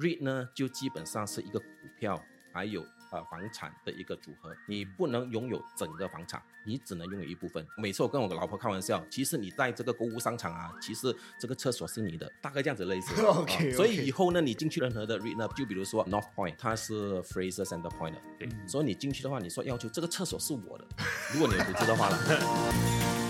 REIT 呢就基本上是一个股票还有呃房产的一个组合，你不能拥有整个房产，你只能拥有一部分。每次我跟我老婆开玩笑，其实你在这个购物商场啊，其实这个厕所是你的，大概这样子类似。OK，啊所以以后呢，你进去任何的 REIT 呢，就比如说 North Point，它是 Fraser Center Point 的，对所以你进去的话，你说要求这个厕所是我的，如果你有投资的话了。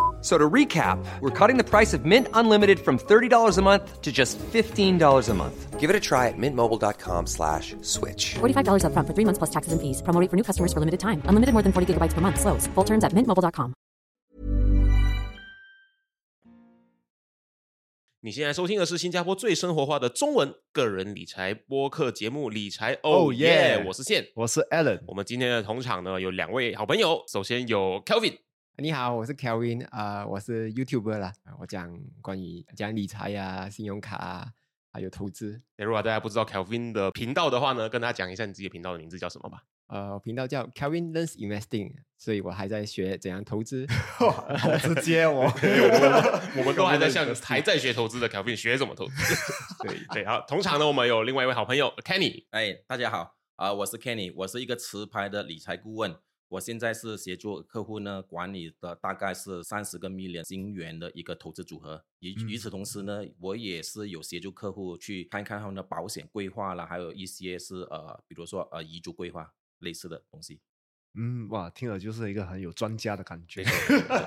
So to recap, we're cutting the price of Mint Unlimited from thirty dollars a month to just fifteen dollars a month. Give it a try at mintmobile.com slash switch. $45 upfront for three months plus taxes and fees. Promo rate for new customers for limited time. Unlimited more than forty gigabytes per month. Slows. Full terms at mintmobile.com. 你现在收听的是新加坡最生活化的中文个人理财播客节目《理财 Oh Oh Yeah》，yeah 我是宪。我是 Alan，我们今天的同场呢有两位好朋友，首先有 Kelvin，你好，我是 Kelvin，啊、我是 YouTuber 啦，啊我讲关于讲理财啊、信用卡啊，还有投资。如果大家不知道 Kelvin 的频道的话呢，跟大家讲一下你自己的频道的名字叫什么吧。呃，频道叫 Kelvin Learns Investing，所以我还在学怎样投资。好直接哦。我们都还在向还在学投资的 Kelvin 学怎么投资。对对，好，同场呢我们有另外一位好朋友 Kenny，哎，大家好，啊、我是 Kenny，我是一个持牌的理财顾问。我现在是协助客户呢管理的大概是三十个 million 金元的一个投资组合。与与此同时呢，我也是有协助客户去看看他们的保险规划啦，还有一些是呃，比如说呃遗嘱规划类似的东西。嗯，哇，听了就是一个很有专家的感觉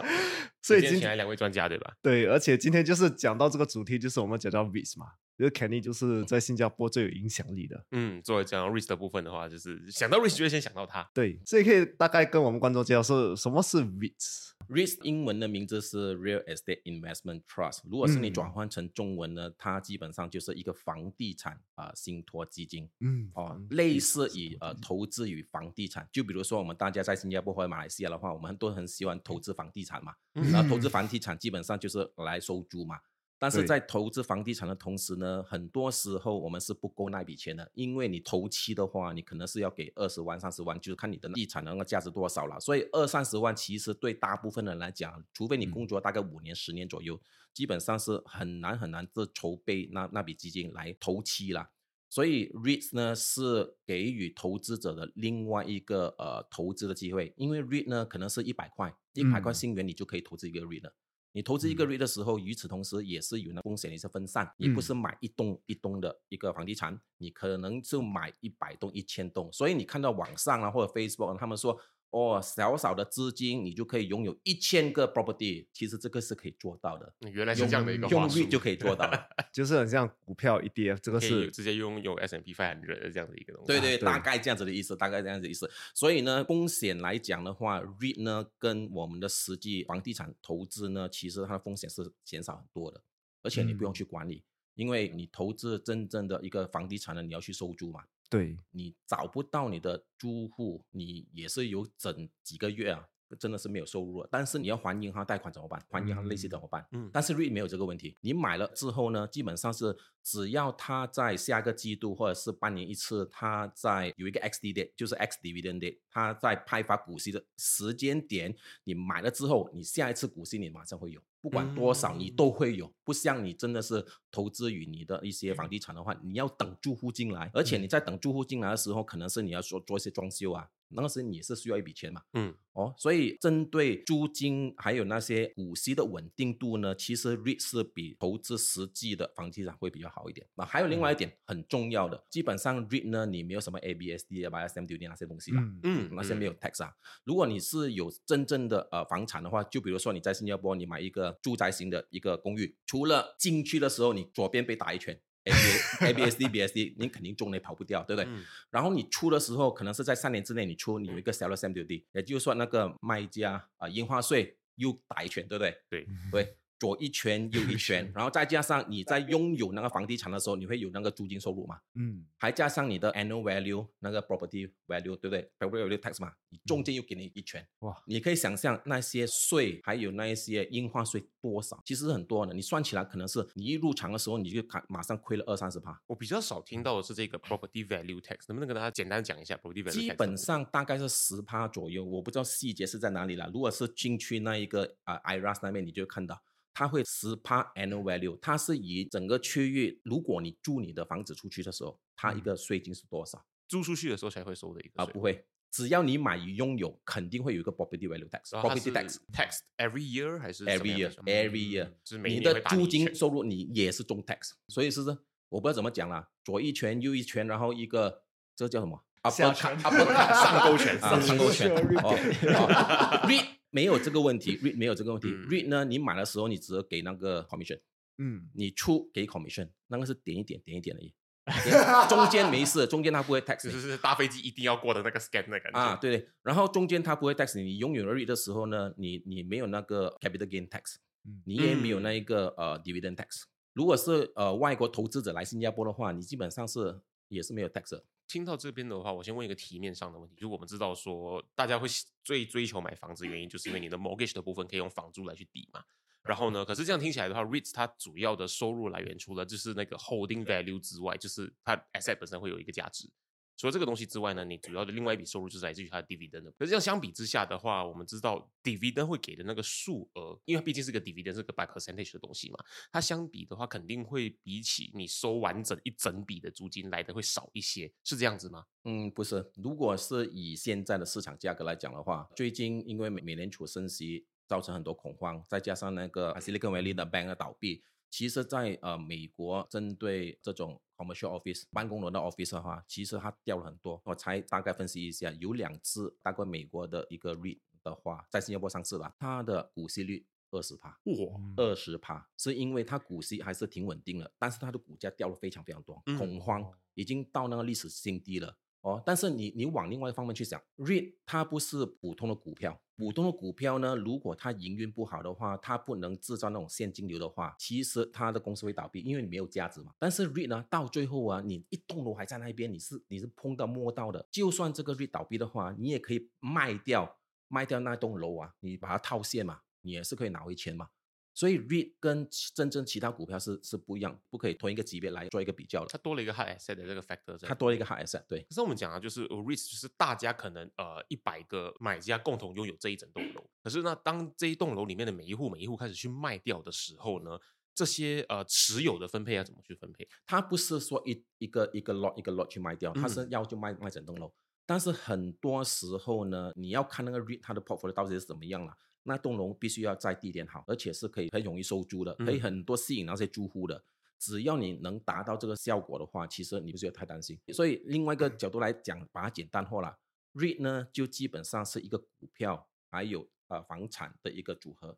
所以今今天请来两位专家对吧？对，而且今天就是讲到这个主题，就是我们讲到 REITs 嘛，就是 Kenny 就是在新加坡最有影响力的。嗯，作为讲到 risk 的部分的话，就是想到 risk 就会先想到他。对，所以可以大概跟我们观众介绍是什么是 REITs。REIT 英文的名字是 Real Estate Investment Trust，如果是你嗯转换成中文呢，它基本上就是一个房地产啊、呃信托基金。嗯，哦房，类似于呃投资与房地产，就比如说我们大家在新加坡或者马来西亚的话，我们都很喜欢投资房地产嘛。嗯然后投资房地产基本上就是来收租嘛。但是在投资房地产的同时呢，很多时候我们是不够那笔钱的，因为你头期的话，你可能是要给二十万、三十万，就是看你的地产的那个价值多少了。所以二三十万其实对大部分人来讲，除非你嗯工作大概五年、十年左右，基本上是很难很难这筹备那那笔基金来投期了。所以 REITs 呢是给予投资者的另外一个呃投资的机会，因为 REIT 呢可能是一百块，一百块嗯新元你就可以投资一个 REIT 了。你投资一个嗯 REIT 的时候，与此同时也是有那风险的一些分散，你不是买一栋一栋的一个房地产，你可能就买一百栋、一千栋。所以你看到网上啊或者 Facebook 他们说，哦，小小的资金你就可以拥有一千个 property，其实这个是可以做到的，嗯原来是这样的一个用话术 REIT 就可以做到了。就是很像股票 ETF，这个是直接拥有 S M P five 的这样的一个东西。对对，对大概这样子的意思，大概这样子的意思。所以呢，风险来讲的话，REIT 呢跟我们的实际房地产投资呢，其实它的风险是减少很多的，而且你不用嗯去管理，因为你投资真正的一个房地产呢，你要去收租嘛，对，你找不到你的租户，你也是有整几个月啊。真的是没有收入了，但是你要还银行贷款怎么办？还银行利息怎么办？嗯但是 REIT 没有这个问题，你买了之后呢，基本上是只要他在下个季度或者是半年一次，他在有一个 XD date，就是 X dividend date，它在派发股息的时间点，你买了之后，你下一次股息你马上会有，不管多少你都会有，不像你真的是投资于你的一些房地产的话，你要等住户进来，而且你在等住户进来的时候，可能是你要说做一些装修啊，那个时候你是需要一笔钱嘛。嗯，哦，所以针对租金还有那些股息的稳定度呢，其实 REIT 是比投资实际的房地产会比较好一点。那还有另外一点很重要的，基本上 REIT 呢，你没有什么 ABSD 啊、BSM duty 那些东西啦。嗯嗯那些没有 tax 啊。如果你是有真正的呃房产的话，就比如说你在新加坡，你买一个住宅型的一个公寓，除了进去的时候你左边被打一拳。A B A B S D B S D，你肯定中了，跑不掉，对不对？嗯然后你出的时候，可能是在三年之内你出，你有一个 seller stamp duty，也就是说那个卖家啊、呃印花税又打一拳，对不对？对，对，左一圈 右一圈，然后再加上你在拥有那个房地产的时候，你会有那个租金收入嘛？嗯，还加上你的 annual value 那个 property value，对不对？property value tax 嘛，你中间又给你一圈，哇，你可以想象那些税，还有那一些印花税多少，其实很多的。你算起来可能是你一入场的时候你就看马上亏了二三十趴。我比较少听到的是这个 property value tax，能不能跟大家简单讲一下 property value tax？基本上大概是十趴左右，我不知道细节是在哪里了。如果是进去那一个啊、呃、IRAS 那边，你就看到它会十趴 annual value，它是以整个区域，如果你租你的房子出去的时候，它一个税金是多少？租出去的时候才会收的一个啊、税不会，只要你买与拥有，肯定会有一个 property value tax，property tax。tax every year 还是 every year every year，你的租金收入你也是中 tax，所以是不是？我不知道怎么讲啦，左一拳右一拳，然后一个这叫什么？下 upper 拳 cut upper cut 上勾拳 啊上勾拳拳哦 哦 REIT 没有这个问题，REIT 没有这个问题嗯，REIT 呢，你买的时候你只给那个 commission，嗯，你出给 commission，那个是点一点点一点而已，点中间没事，中间它不会 tax 你就是是搭飞机一定要过的那个 scan 的感觉。啊，对对，然后中间它不会 tax 你，你拥有 REIT 的时候呢，你你没有那个 capital gain tax，嗯你也没有。嗯。那一个呃 dividend tax。如果是呃外国投资者来新加坡的话，你基本上是也是没有 tax 的。听到这边的话，我先问一个题面上的问题，就我们知道说，大家会最追求买房子，原因就是因为你的 mortgage 的部分可以用房租来去抵嘛。然后呢，可是这样听起来的话，REITs 它主要的收入来源除了就是那个 holding value 之外，就是它 asset 本身会有一个价值。除了这个东西之外呢，你主要的另外一笔收入就是来自于它的 dividend 的。可是这样相比之下的话，我们知道 dividend 会给的那个数额，因为它毕竟是个 dividend 是个 by percentage 的东西嘛，它相比的话肯定会比起你收完整一整笔的租金来的会少一些，是这样子吗？嗯，不是，如果是以现在的市场价格来讲的话，最近因为美美联储升息，造成很多恐慌，再加上那个 Silicon Valley 的 bank 的倒闭，其实在呃美国针对这种 commercial office 办公楼的 office 的话，其实它掉了很多。我才大概分析一下，有两只大概美国的一个 REIT 的话，在新加坡上市了，它的股息率二十趴。哇，二十趴，是因为它股息还是挺稳定的，但是它的股价掉了非常非常多，嗯恐慌已经到那个历史新低了。哦，但是你你往另外一方面去想，REIT 它不是普通的股票，普通的股票呢，如果它营运不好的话，它不能制造那种现金流的话，其实它的公司会倒闭，因为你没有价值嘛。但是 REIT 呢，到最后啊，你一栋楼还在那边，你是你是碰到摸到的，就算这个 REIT 倒闭的话，你也可以卖掉卖掉那栋楼啊，你把它套现嘛，你也是可以拿回钱嘛。所以 REIT 跟其真正其他股票是是不一样，不可以同一个级别来做一个比较的。它多了一个 hard asset 的这个 factor 在。它多了一个 hard asset，对，可是我们讲啊，就是 REITs 就是大家可能呃一百个买家共同拥有这一整栋楼，可是呢，当这一栋楼里面的每一户每一户开始去卖掉的时候呢，这些呃持有的分配要怎么去分配？它不是说一一个一个 lot 一个 lot 去卖掉，它是嗯要就卖卖整栋楼。但是很多时候呢，你要看那个 REIT 它的 portfolio 到底是怎么样了。那栋楼必须要在地点好，而且是可以很容易收租的，可以嗯很多吸引那些租户的。只要你能达到这个效果的话，其实你不需要太担心。所以另外一个角度来讲，把它简单化了，REIT 呢就基本上是一个股票还有呃房产的一个组合。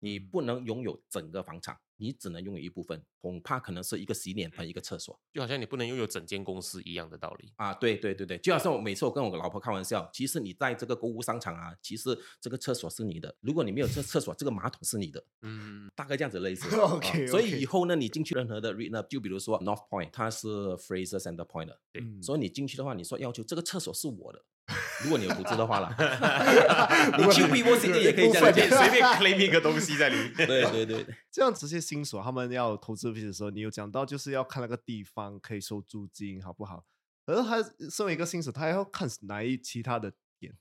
你不能拥有整个房产，你只能拥有一部分，恐怕可能是一个洗脸盆、一个厕所。就好像你不能拥有整间公司一样的道理。啊，对对对对，就好像我每次我跟我老婆开玩笑，其实你在这个购物商场啊，其实这个厕所是你的，如果你没有这厕所，这个马桶是你的，嗯，大概这样子类似。OK，啊所以以后呢，你进去任何的 REIT 呢，就比如说 North Point，它是 Fraser Center Point 的，对嗯所以你进去的话，你说要求这个厕所是我的，如果你有投资的话啦，你 如果你去 Vivo City 也可以这样部分讲，随便 claim 一个东西在里面。对对对对。这样这些新手他们要投资的时候，你有讲到就是要看那个地方可以收租金好不好？而他身为一个新手，他还要看哪一其他的点？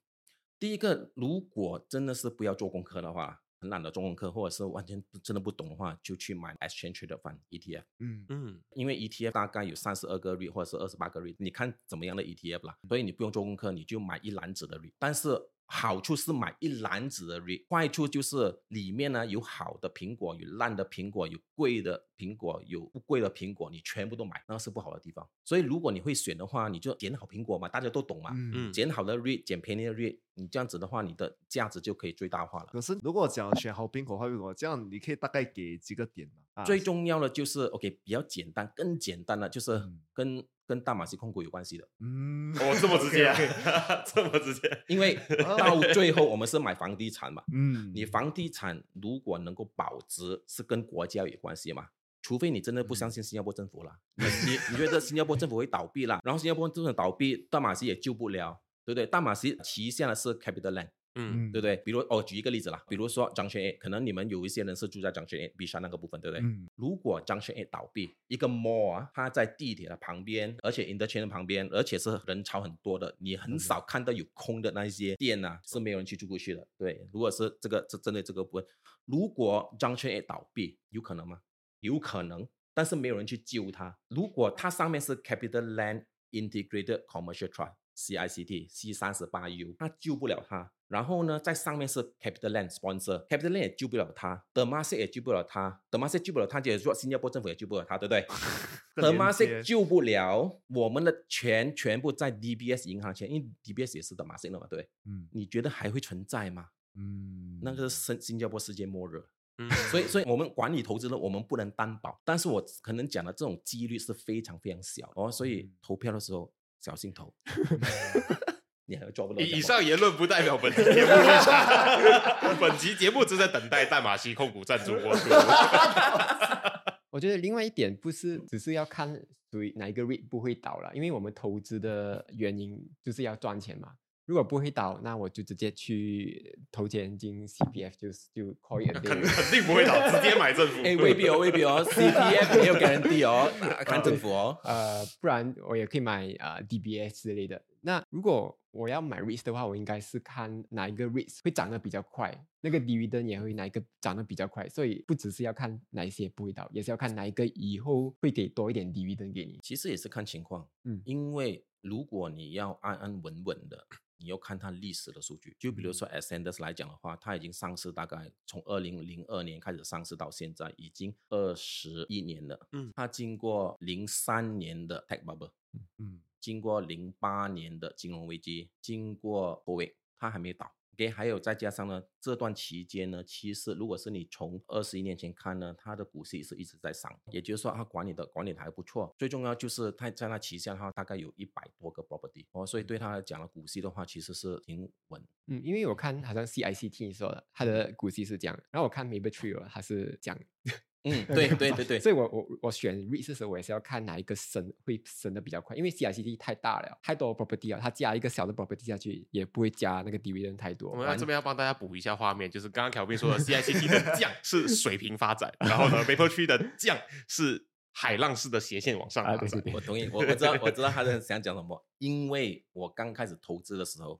第一个，如果真的是不要做功课的话，很懒得做功课，或者是完全真的不懂的话，就去买 exchange traded fund ETF。嗯嗯，因为 ETF 大概有三十二个 REIT 或者是二十八个 REIT，你看怎么样的 ETF 啦，所以你不用做功课，你就买一篮子的 REIT。但是好处是买一篮子的 REIT，坏处就是里面呢有好的苹果，有烂的苹果，有贵的苹果，有不贵的苹果，你全部都买，那是不好的地方。所以如果你会选的话，你就捡好苹果嘛，大家都懂嘛，嗯嗯捡好的 REIT，捡便宜的 REIT，你这样子的话，你的价值就可以最大化了。可是如果讲选好苹果、坏苹果，这样你可以大概给几个点嘛？啊最重要的就是 OK，比较简单，更简单的就是嗯跟跟大马西控股有关系的，嗯，哦，这么直接啊 这么直接。因为到最后我们是买房地产嘛，嗯，你房地产如果能够保值，是跟国家有关系嘛。除非你真的不相信新加坡政府啦，你你你觉得新加坡政府会倒闭啦，然后新加坡政府倒闭，大马西也救不了，对不对？大马西旗下的是 CapitaLand，嗯，对不对？比如哦，举一个例子啦，比如说 Junction A，可能你们有一些人是住在 Junction A、B 山那个部分，对不对？嗯如果 Junction A 倒闭，一个 mall 啊，它在地铁的旁边，而且 interchange 的旁边，而且是人潮很多的，你很少看到有空的那一些店呐、是没有人去住过去的。对，如果是这个这针对这个部分，如果 Junction A 倒闭，有可能吗？有可能，但是没有人去救它。如果它上面是 Capital Land Integrated Commercial Trust。CICT C 三十八 U，它救不了他。然后呢，在上面是 Capital Land sponsor，Capital Land 也救不了它 d e m a s i 也救不了它 d e m a s i 救不了他，就是说新加坡政府也救不了他，对不对 e 连 m a s 接救不了，我们的钱全部在 DBS 银行钱，因为 DBS 也是 The m a s i 的嘛，对，嗯你觉得还会存在吗？嗯，那个是新新加坡世界末日。嗯所以，所以我们管理投资呢，我们不能担保，但是我可能讲的这种几率是非常非常小哦，所以嗯投票的时候小心头。你还有抓不到以上言论不代表本 集节目立场，本集节目只在等待大马西控股赞助播出。我觉得另外一点不是只是要看属于哪一个 REIT 不会倒了，因为我们投资的原因就是要赚钱嘛。如果不会倒，那我就直接去投钱进 CPF，就是就 call it a 肯 day。肯定不会倒，直接买政府。哎，未必哦，未必哦，CPF 没有 guarantee 哦，看政府哦。呃，不然我也可以买呃 DBS 之类的。那如果我要买 REITs 的话，我应该是看哪一个 REITs 会涨得比较快，那个 dividend 也会哪一个涨得比较快。所以不只是要看哪一些不会倒，也是要看哪一个以后会给多一点 dividend 给你。其实也是看情况，嗯因为如果你要安安稳稳的，你要看它历史的数据。就比如说 Ascendus 来讲的话，它已经上市大概从二零零二年开始上市到现在，已经二十一年了。嗯它经过零三年的 Tech Bubble，嗯经过零八年的金融危机，经过 COVID，它还没倒。OK，还有再加上呢，这段期间呢，其实如果是你从二十一年前看呢，它的股息是一直在上，也就是说它管理的管理的还不错。最重要就是它在它旗下的话，大概有一百多个 property 哦，所以对它来讲呢，股息的话其实是挺稳。嗯，因为我看好像 CICT 说的，它的股息是这样，然后我看 Maple Tree 哦它是这样。嗯，对对对对，所以我我我选 REIT 的时候，我也是要看哪一个升会升的比较快，因为 CICT 太大了，太多 property 了，它加一个小的 property 下去，也不会加那个 dividend 太多。我们要这边要帮大家补一下画面，就是刚刚 Kelvin 说的 CICT 的 降是水平发展，然后呢 Tree 的降是海浪式的斜线往上发展。啊对对对我同意，我我知道我知道他在想讲什么，因为我刚开始投资的时候，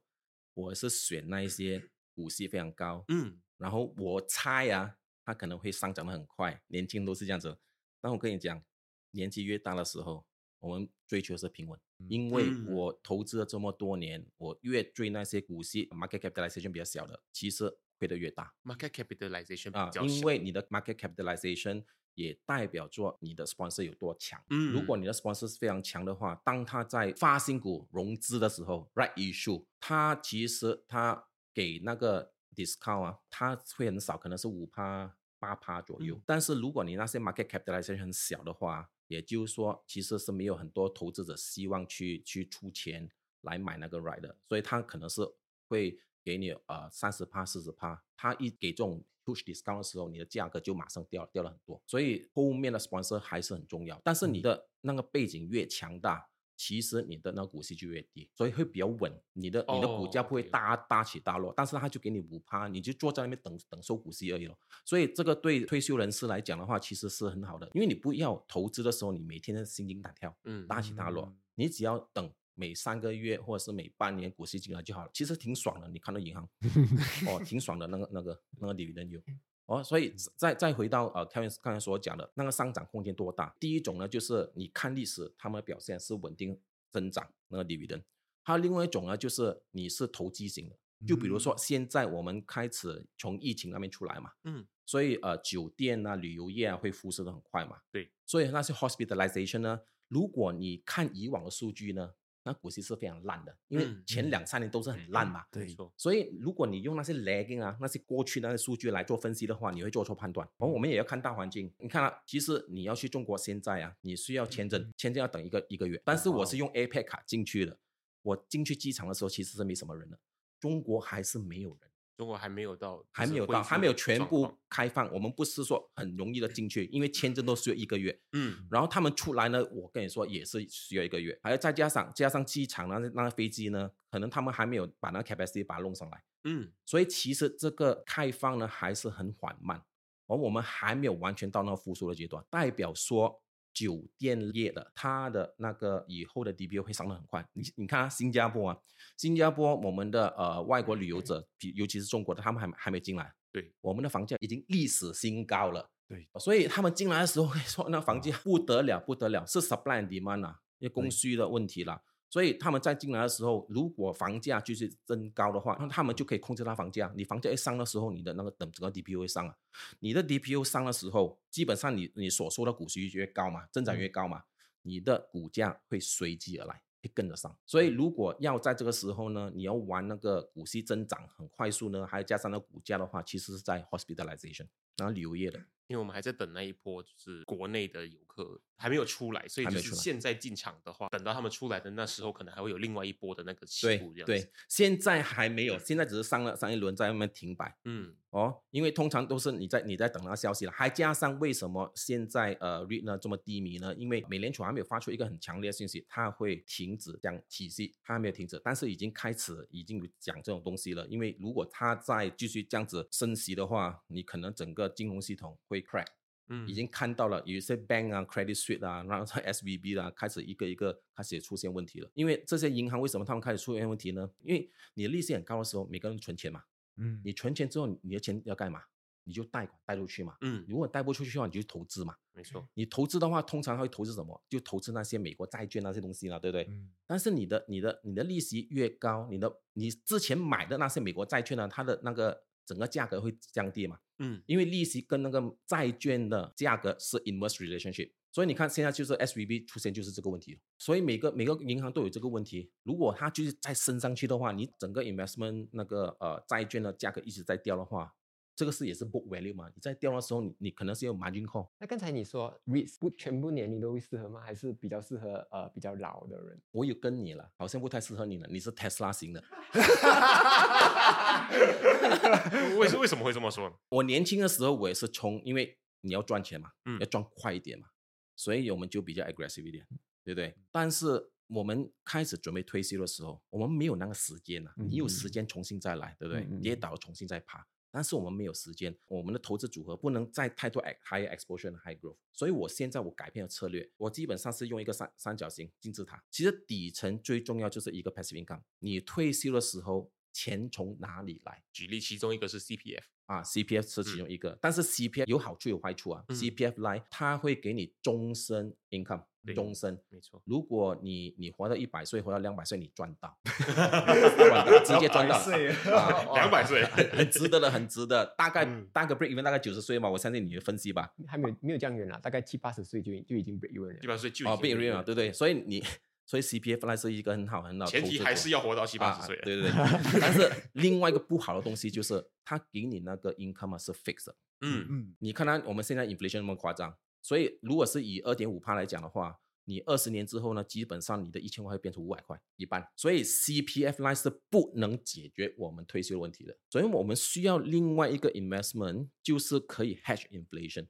我是选那一些股息非常高，嗯，然后我猜啊，它可能会上涨的很快，年轻都是这样子。但我跟你讲，年纪越大的时候，我们追求的是平稳，因为嗯我投资了这么多年，我越追那些股息 market capitalization 比较小的，其实亏得越大 market capitalization 啊。因为你的 market capitalization 也代表着你的 sponsor 有多强。嗯如果你的 sponsor 是非常强的话，当他在发新股融资的时候，right issue，他其实他给那个 discount 啊，它会很少，可能是五趴、八趴左右。嗯但是如果你那些 market capitalization 很小的话，也就是说，其实是没有很多投资者希望去去出钱来买那个 right 的，所以他可能是会给你呃三十趴、四十趴，他一给这种 push discount 的时候，你的价格就马上掉掉了很多。所以后面的 sponsor 还是很重要，但是你的那个背景越强大。其实你的那股息就越低，所以会比较稳，你的你的股哦价不会大大起大落，但是他就给你五趴，你就坐在那边等等收股息而已咯。所以这个对退休人士来讲的话，其实是很好的，因为你不要投资的时候，你每天的心惊胆跳，嗯大起大落嗯，你只要等每三个月或者是每半年股息进来就好了，其实挺爽的。你看到银行，哦，挺爽的那个那个那个 dividend yield。哦，所以再再回到呃，Kevin 刚才所讲的那个上涨空间多大？第一种呢，就是你看历史，他们的表现是稳定增长那个 dividend。还有另外一种呢，就是你是投机型的，就比如说嗯现在我们开始从疫情那边出来嘛，嗯，所以呃酒店啊、旅游业啊会复苏的很快嘛。对，所以那些 hospitalization 呢，如果你看以往的数据呢，那股息是非常烂的，因为嗯前两三年都是很烂嘛。对所以，如果你用那些 lagging 啊，那些过去那些数据来做分析的话，你会做错判断。然后我们也要看大环境。你看啊，其实你要去中国现在啊，你需要签证，签证要等一个一个月。但是我是用 APEC 卡进去的，我进去机场的时候其实是没什么人的，中国还是没有人。中国还没有到，还没有到，还没有全部开放。我们不是说很容易的进去，因为签证都需要一个月。嗯，然后他们出来呢，我跟你说也是需要一个月，还要再加上加上机场那那个飞机呢，可能他们还没有把那个 capacity 把它弄上来，嗯，所以其实这个开放呢还是很缓慢，而我们还没有完全到那个复苏的阶段，代表说酒店业的它的那个以后的 DPO 会上得很快。你你看啊，新加坡啊，新加坡我们的呃外国旅游者，比尤其是中国的，他们还还没进来，对，我们的房价已经历史新高了。对，所以他们进来的时候，跟你说那房价不得了，不得了，是 supply and demand 啊，因为供需的问题啦。所以他们在进来的时候，如果房价继续增高的话，那他们就可以控制它房价。你房价一上的时候，你的那个等整个 DPU 会上啊。你的 DPU 上的时候，基本上你你所说的股息越高嘛，增长越高嘛，你的股价会随之而来，会跟得上。所以如果要在这个时候呢，你要玩那个股息增长很快速呢，还加上那股价的话，其实是在 hospitalization，然后旅游业的。因为我们还在等那一波，就是国内的游客还没有出来，所以就是现在进场的话，等到他们出来的那时候，可能还会有另外一波的那个起对步这样子。对，现在还没有，现在只是上了上一轮在外面停摆嗯，哦，因为通常都是你在你在等那个消息了，还加上为什么现在呃 REIT 呢这么低迷呢？因为美联储还没有发出一个很强烈的信息，它会停止讲体系，它还没有停止，但是已经开始已经有讲这种东西了。因为如果它再继续这样子升息的话，你可能整个金融系统会 crack。嗯已经看到了有一些 bank 啊、credit suite 啊，然后在 SVB 啊，开始一个一个开始也出现问题了。因为这些银行为什么他们开始出现问题呢？因为你的利息很高的时候，每个人存钱嘛，嗯，你存钱之后，你的钱要干嘛？你就贷款贷出去嘛。嗯，如果贷不出去的话，你就投资嘛。没错，你投资的话，通常会投资什么？就投资那些美国债券那些东西了，对不对？嗯但是你的、你的、你的利息越高，你的你之前买的那些美国债券呢，它的那个整个价格会降低嘛。嗯，因为利息跟那个债券的价格是 inverse relationship，所以你看现在就是 SVB 出现就是这个问题，所以每个每个银行都有这个问题。如果它就是再升上去的话，你整个 investment 那个呃债券的价格一直在掉的话，这个是也是 book value 嘛？你在掉的时候，你你可能是有 margin call。那刚才你说 REITs 不全部年龄都会适合吗？还是比较适合呃比较老的人？我有跟你了，好像不太适合你了，你是 Tesla 型的。为什为什么会这么说呢？我年轻的时候我也是冲，因为你要赚钱嘛，嗯要赚快一点嘛，所以我们就比较 aggressive 一点，对不对？但是我们开始准备退休的时候，我们没有那个时间了、你有时间重新再来，对不对？跌倒了重新再爬。但是我们没有时间，我们的投资组合不能再太多 high exposure 和 high growth，所以我现在我改变了策略，我基本上是用一个三三角形金字塔。其实底层最重要就是一个 passive income，你退休的时候钱从哪里来？举例，其中一个是 CPF，啊，CPF 是其中一个，但是 CPF 有好处有坏处啊。嗯 CPF 来，它会给你终身 income，对终身。没错，如果你你活到一百岁，活到两百岁，你赚到，直接赚到200岁啊两百岁，很很值得的，很值得。大概嗯大概 break even 大概九十岁嘛，我相信你的分析吧。还没有没有这样远了，大概七八十岁就就已经 break even 了七八十岁就哦，break even 了，对不对？所以你所以 CPF 来是一个很好很好的前提还是要活到七八啊十岁。对对对。但是另外一个不好的东西就是，它给你那个 income 啊是 fixed。嗯，嗯你看它我们现在 inflation 那么夸张，所以如果是以二点五帕来讲的话，你二十年之后呢，基本上你的一千块会变成五百块，一半。所以 CPF line 是不能解决我们退休问题的，所以我们需要另外一个 investment，就是可以 hedge inflation。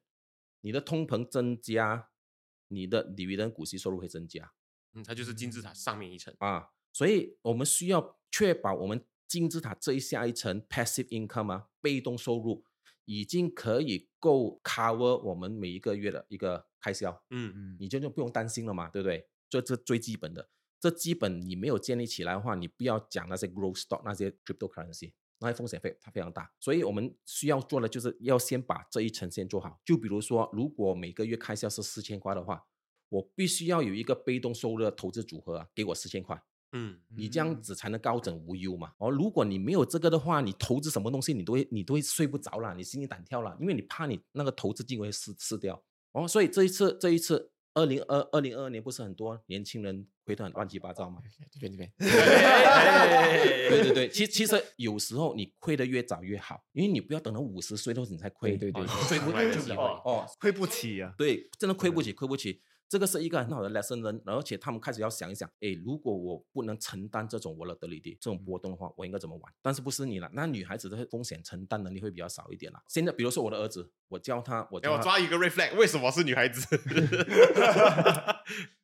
你的通膨增加，你的 dividend 股息收入会增加。嗯，它就是金字塔上面一层。啊，所以我们需要确保我们金字塔这一下一层 passive income 啊，被动收入已经可以够 cover 我们每一个月的一个开销，嗯，嗯你就就不用担心了嘛，对不对？这这最基本的，这基本你没有建立起来的话，你不要讲那些 growth stock 那些 cryptocurrency。那些风险非它非常大，所以我们需要做的就是要先把这一层先做好。就比如说，如果每个月开销是四千块的话，我必须要有一个被动收入的投资组合啊，给我四千块。嗯，你这样子才能高枕无忧嘛。哦，如果你没有这个的话，你投资什么东西你都会你都会睡不着了，你心里胆跳了，因为你怕你那个投资金额会失失掉。哦，所以这一次这一次二零二二零二二年不是很多年轻人亏得很乱七八糟吗？这边这边，对对 对，其其实有时候你亏得越早越好，因为你不要等到五十岁的时候你才亏。对对对亏不从来的就机会哦，亏不起啊。对，真的亏不起，亏不起。这个是一个很好的 lesson 而且他们开始要想一想，诶，如果我不能承担这种 volatility 这种波动的话，我应该怎么玩？但是不是你了？那女孩子的风险承担能力会比较少一点啦。现在比如说我的儿子，我教他，我哎，教他，我抓一个 reflect，为什么是女孩子？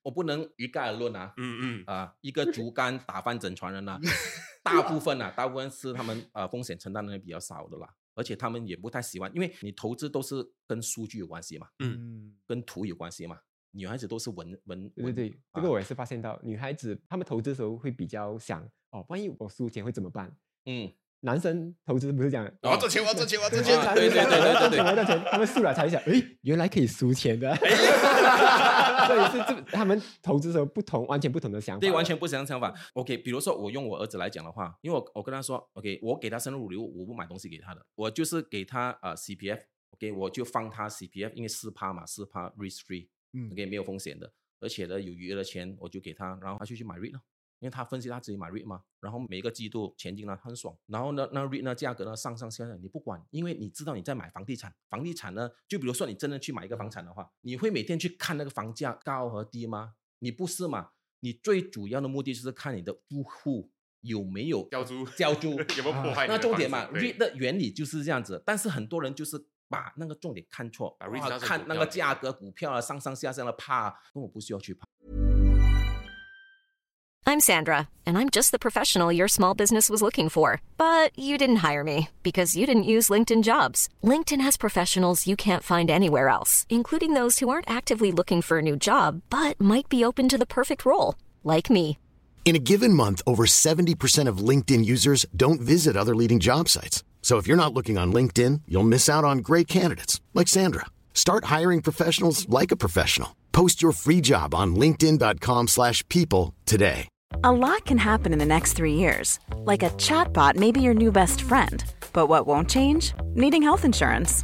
我不能一概而论啊。嗯嗯，啊，一个竹竿打翻整船人呐、大部分啊，大部分是他们呃风险承担能力比较少的啦，而且他们也不太喜欢，因为你投资都是跟数据有关系嘛，嗯，跟图有关系嘛，女孩子都是文文对对这啊个我也是发现到，女孩子她们投资的时候会比较想哦，万一我输钱会怎么办？嗯，男生投资不是讲我要赚钱，我要赚钱，我要赚对钱。啊对对对对赚钱赚钱，他们输了才想，诶，原来可以输钱的，所以是这他们投资的时候不同，完全不同的想法，对，完全不同的想法。OK，比如说我用我儿子来讲的话，因为我我跟他说，OK，我给他生日礼物，我不买东西给他的，我就是给他呃 CPF，OK，、我就放他 CPF，因为四趴嘛，四趴 risk free，嗯 OK 没有风险的，而且呢有余额的钱我就给他，然后他就去买 REIT 了。因为他分析他自己买 REIT 嘛，然后每个季度前进呢很爽，然后呢那 REIT 呢价格呢上上下下你不管，因为你知道你在买房地产，房地产呢就比如说你真的去买一个房产的话，你会每天去看那个房价高和低吗？你不是嘛？你最主要的目的就是看你的住户有没有交租交租 有没有破坏那重点嘛，REIT 的原理就是这样子，但是很多人就是把那个重点看错，把 REIT 哇当成看那个股票价格股票啊上上下下的怕，根本不需要去怕。 I'm Sandra, and I'm just the professional your small business was looking for. But you didn't hire me because you didn't use LinkedIn jobs. LinkedIn has professionals you can't find anywhere else, including those who aren't actively looking for a new job but might be open to the perfect role, like me. In a given month, over 70% of LinkedIn users don't visit other leading job sites. So if you're not looking on LinkedIn, you'll miss out on great candidates like Sandra. Start hiring professionals like a professional. Post your free job on linkedin.com/people today. A lot can happen in the next three years. Like a chatbot may be your new best friend. But what won't change? Needing health insurance.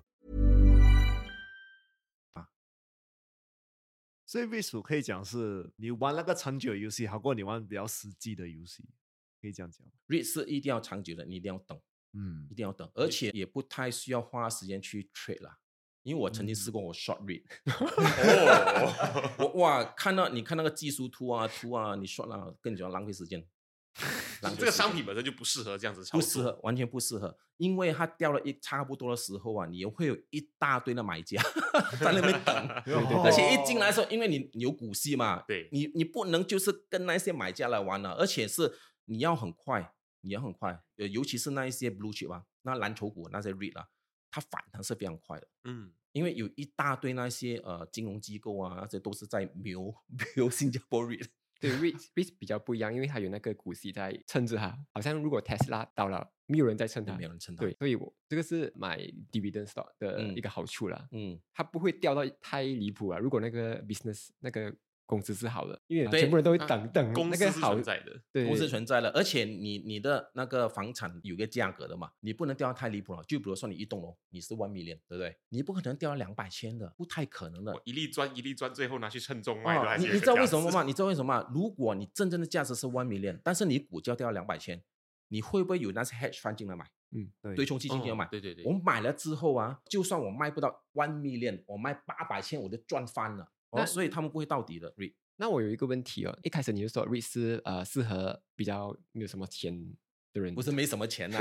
所以 risk 可以讲是你玩那个长久的游戏，好过你玩比较实际的游戏，可以这样讲。REIT 是一定要长久的，你一定要等，嗯一定要等，而且也不太需要花时间去 trade 啦。因为我曾经试过我 short read，哦，我哇看到你看那个技术图啊图啊，你 short 了，跟你讲浪费时间，这个商品本身就不适合这样子操作，不适合，完全不适合，因为它掉了一差不多的时候啊，你会有一大堆的买家 在那边等，对对而且一进来的时候，因为你你有股息嘛，对。你你不能就是跟那些买家来玩了，而且是你要很快，你要很快，呃，尤其是那一些 blue chip 啊，那蓝筹股那些 REIT 啊，它反弹是非常快的。嗯，因为有一大堆那些呃金融机构啊，那些都是在瞄瞄新加坡 REIT，对 REIT REIT 比较不一样，因为它有那个股息在撑着它，好像如果 Tesla 倒了，没有人在撑它，没有人撑。它对，所以我这个是买 dividend stock 的嗯一个好处啦，嗯，它不会掉到太离谱啊。如果那个 business 那个公司是好的，因为全部人都会啊等等公司是那个好存在的，对公司对存在了，而且你你的那个房产有个价格的嘛，你不能掉得太离谱了。就比如说你一栋楼你是 one million，对不对？你不可能掉到两百千的，不太可能的。我一粒砖一粒砖，最后拿去称重卖的你你知道为什么吗？你知道为什么吗？如果你真正的价值是 one million，但是你股价掉到两百千，你会不会有那些 hedge fund 进来买？嗯，对对冲基金进来买？哦对对对我买了之后啊，就算我卖不到 one million，我卖八百千我就赚翻了。那哦，所以他们不会到底的。REIT 那我有一个问题哦，一开始你就说 REIT 是呃适合比较没有什么钱的人，不是没什么钱 呐、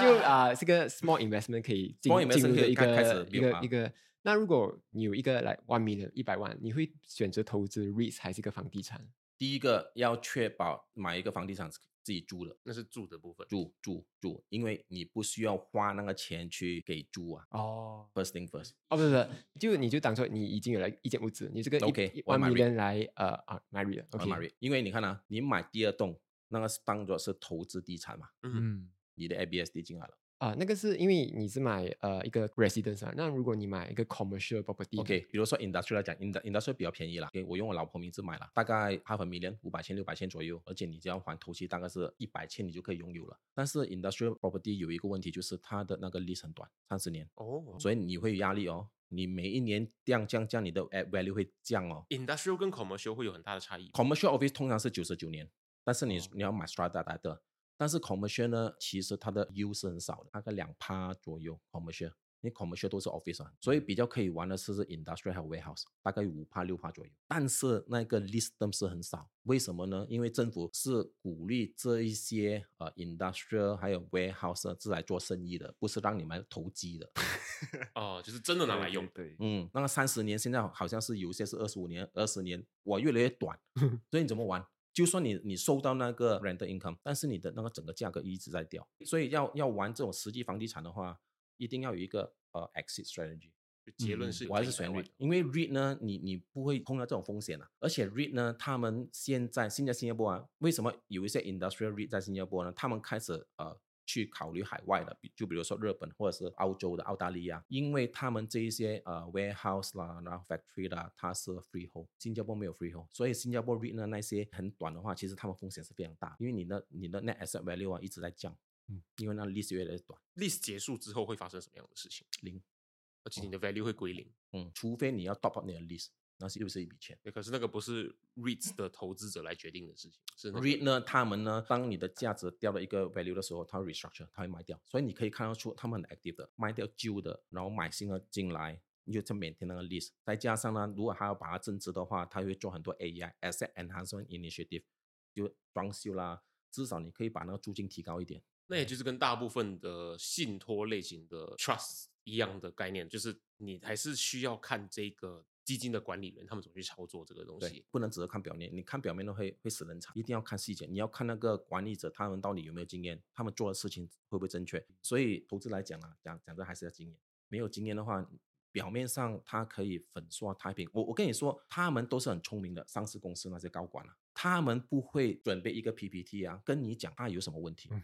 就 啊、是个 small investment 可以进进入的一个开开始一个一个。那如果你有一个来 one million 一百万，你会选择投资 REIT 还是一个房地产？第一个要确保买一个房地产是自己租的，那是住的部分，住住住，因为你不需要花那个钱去给租啊。哦。First thing first，哦，不是不是，就你就当做你已经有了一间屋子，你这个 OK，one 买 REIT million 来呃啊买 REIT，OK，、买 REIT，因为你看啊，你买第二栋，那个是当做是投资地产嘛，嗯，嗯你的 ABSD 进来了。啊、那个是因为你是买呃一个 residence 啊，那如果你买一个 commercial property 呢 OK，比如说 industrial 来讲，ind industrial 比较便宜啦。OK，我用我老婆名字买了，大概 half a million 五百千六百千左右，而且你只要还头期大概是一百千，你就可以拥有了。但是 industrial property 有一个问题，就是它的那个 lease 很短，三十年，哦，所以你会有压力哦。你每一年降降降，你的 value 会降哦。industrial 跟 commercial 会有很大的差异。commercial office 通常是九十九年，但是你哦你要买 strata 来的，但是 commercial 呢，其实它的 U 是很少的，大概两趴左右 commercial。因为 commercial 都是 office 啊，所以比较可以玩的是是 industrial 还有 warehouse，大概五趴六趴左右。但是那个 list term 是很少，为什么呢？因为政府是鼓励这一些呃 industrial 还有 warehouse 是来做生意的，不是让你们投机的。哦，就是真的拿来用的。对，嗯，那个三十年现在好像是有一些是二十五年、二十年，哇，越来越短，所以你怎么玩？就算你你收到那个 rent income，但是你的那个整个价格一直在掉，所以要要玩这种实际房地产的话，一定要有一个呃 exit strategy。结论是我还是选 REIT，因为 REIT 呢，你你不会碰到这种风险啊。而且 REIT 呢，他们现在现在新加坡啊，为什么有一些 industrial REIT 在新加坡呢？他们开始呃去考虑海外的，比就比如说日本或者是澳洲的澳大利亚，因为他们这一些呃 warehouse 啦，然后 factory 啦，它是 freehold，新加坡没有 freehold，所以新加坡 REIT 呢那些很短的话，其实他们风险是非常大，因为你的你的 net asset value 啊一直在降，嗯，因为那 lease 越来越短，lease 结束之后会发生什么样的事情？零，而且你的 value 会归零。嗯，除非你要 top up 你的 lease，那是又是一笔钱。对，可是那个不是 REITs 的投资者来决定的事情，是那个 REIT 呢，他们呢，当你的价值掉到一个 value 的时候，它 restructure，它会卖掉，所以你可以看得出他们很 active 的，卖掉旧的，然后买新的进来，你就在 maintain 那个 list。再加上呢，如果还要把它增值的话，它会做很多 AI asset enhancement initiative，就装修啦，至少你可以把那个租金提高一点。那也就是跟大部分的信托类型的 trust 一样的概念，就是你还是需要看这个基金的管理人他们怎么去操作这个东西，。不能只是看表面，你看表面的会会死人场，一定要看细节，你要看那个管理者他们到底有没有经验，他们做的事情会不会正确。所以投资来讲啊，讲讲的还是要经验，没有经验的话，表面上他可以粉刷太平。我我跟你说，他们都是很聪明的，上市公司那些高管啊，他们不会准备一个 PPT 啊，跟你讲他有什么问题。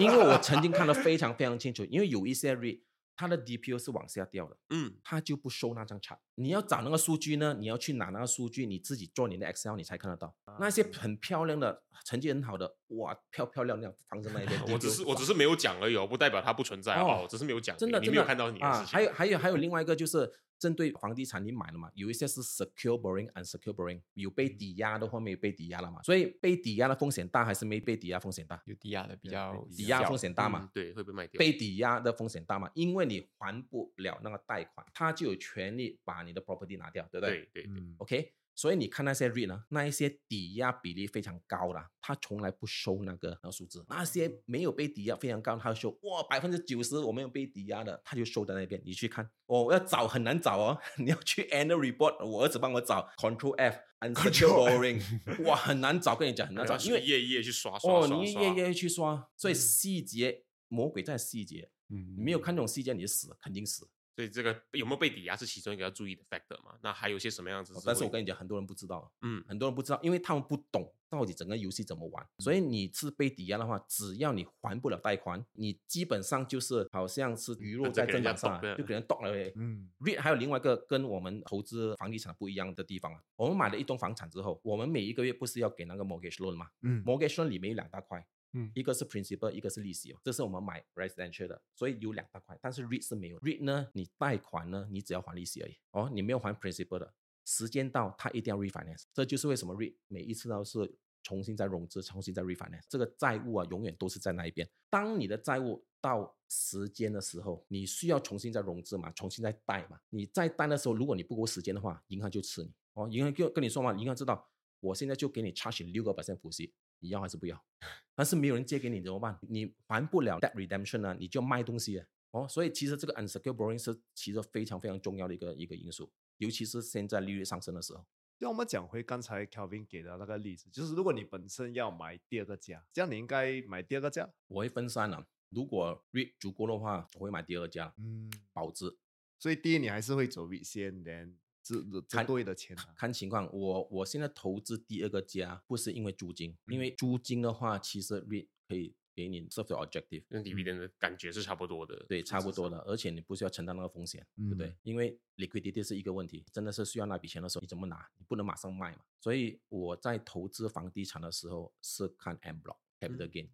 因为我曾经看得非常非常清楚，因为有一些 REIT 它的 DPO 是往下掉的，嗯，它就不收那张 chart。你要找那个数据呢，你要去拿那个数据，你自己做你的 Excel，你才看得到。那些很漂亮的、成绩很好的，哇，漂漂亮亮放在那边 我只是我只是没有讲而已哦，不代表它不存在哦，我只是没有讲，真的你没有看到你的啊。事情。还有还有还有另外一个就是针对房地产你买了嘛，有一些是 secure borrowing、and secure borrowing，有被嗯抵押的或没有被抵押了嘛。所以被抵押的风险大还是没被抵押风险大？有抵押的比较抵押风险大嘛嗯？对，会被卖掉。被抵押的风险大嘛？因为你还不了那个贷款，他就有权利把你的 property 拿掉，对不对？对对对，嗯，OK，所以你看那些 REIT 呢，那一些抵押比例非常高的，他从来不收那个那个数字。那些没有被抵押非常高，他就收哇百分之九十我没有被抵押的，他就收在那边。你去看，哦，要找很难找哦，你要去 annual report，我儿子帮我找 Control F unsecured borrowing，哇很难找，跟你讲很难找，因为一页一页去刷刷哦刷刷你一页一页去刷，所以细节魔鬼在细节，嗯你没有看这种细节，你就死了，肯定死。所以这个有没有被抵押是其中一个要注意的 factor 嘛？那还有些什么样子？哦但是我跟你讲，很多人不知道。嗯，很多人不知道，因为他们不懂到底整个游戏怎么玩。所以你是被抵押的话，只要你还不了贷款，你基本上就是好像是鱼肉在砧板上就给人 dock 了。嗯 REIT 还有另外一个跟我们投资房地产不一样的地方啊，我们买了一栋房产之后，我们每一个月不是要给那个 mortgage loan 吗嗯？mortgage loan 里面有两大块，嗯一个是 principal，一个是利息哦，这是我们买 residential 的，所以有两大块，但是 REIT 是没有。REIT 呢，你贷款呢，你只要还利息而已，哦，你没有还 principal 的，时间到它一定要 refinance，这就是为什么 REIT 每一次都是重新再融资，重新再 refinance，这个债务啊永远都是在那一边。当你的债务到时间的时候，你需要重新再融资嘛，重新再贷嘛。你再贷的时候，如果你不够时间的话，银行就吃你哦。银行就跟你说嘛，银行知道我现在就给你 charge 六个 percent 利息，你要还是不要？但是没有人借给你怎么办？你还不了 debt redemption 呢，你就卖东西啊哦。所以其实这个 unsecured borrowing 是其实非常非常重要的一个一个因素，尤其是现在利率上升的时候。让我们讲回刚才 Kelvin 给的那个例子，就是如果你本身要买第二个家，这样你应该买第二个家。我会分散了、如果 REIT 足够的话，我会买第二家，嗯，保值。所以第一你还是会走 REIT 先，连这这看对的钱啊。看情况，我我现在投资第二个家不是因为租金，因为租金的话，其实 REIT 可以给你 serve the objective，跟 dividend 的感觉是差不多的，对，差不多的。而且你不需要承担那个风险，对不对？嗯因为 liquidity 是一个问题，真的是需要那笔钱的时候，你怎么拿？你不能马上卖嘛。所以我在投资房地产的时候是看 M block capital 嗯 gain，、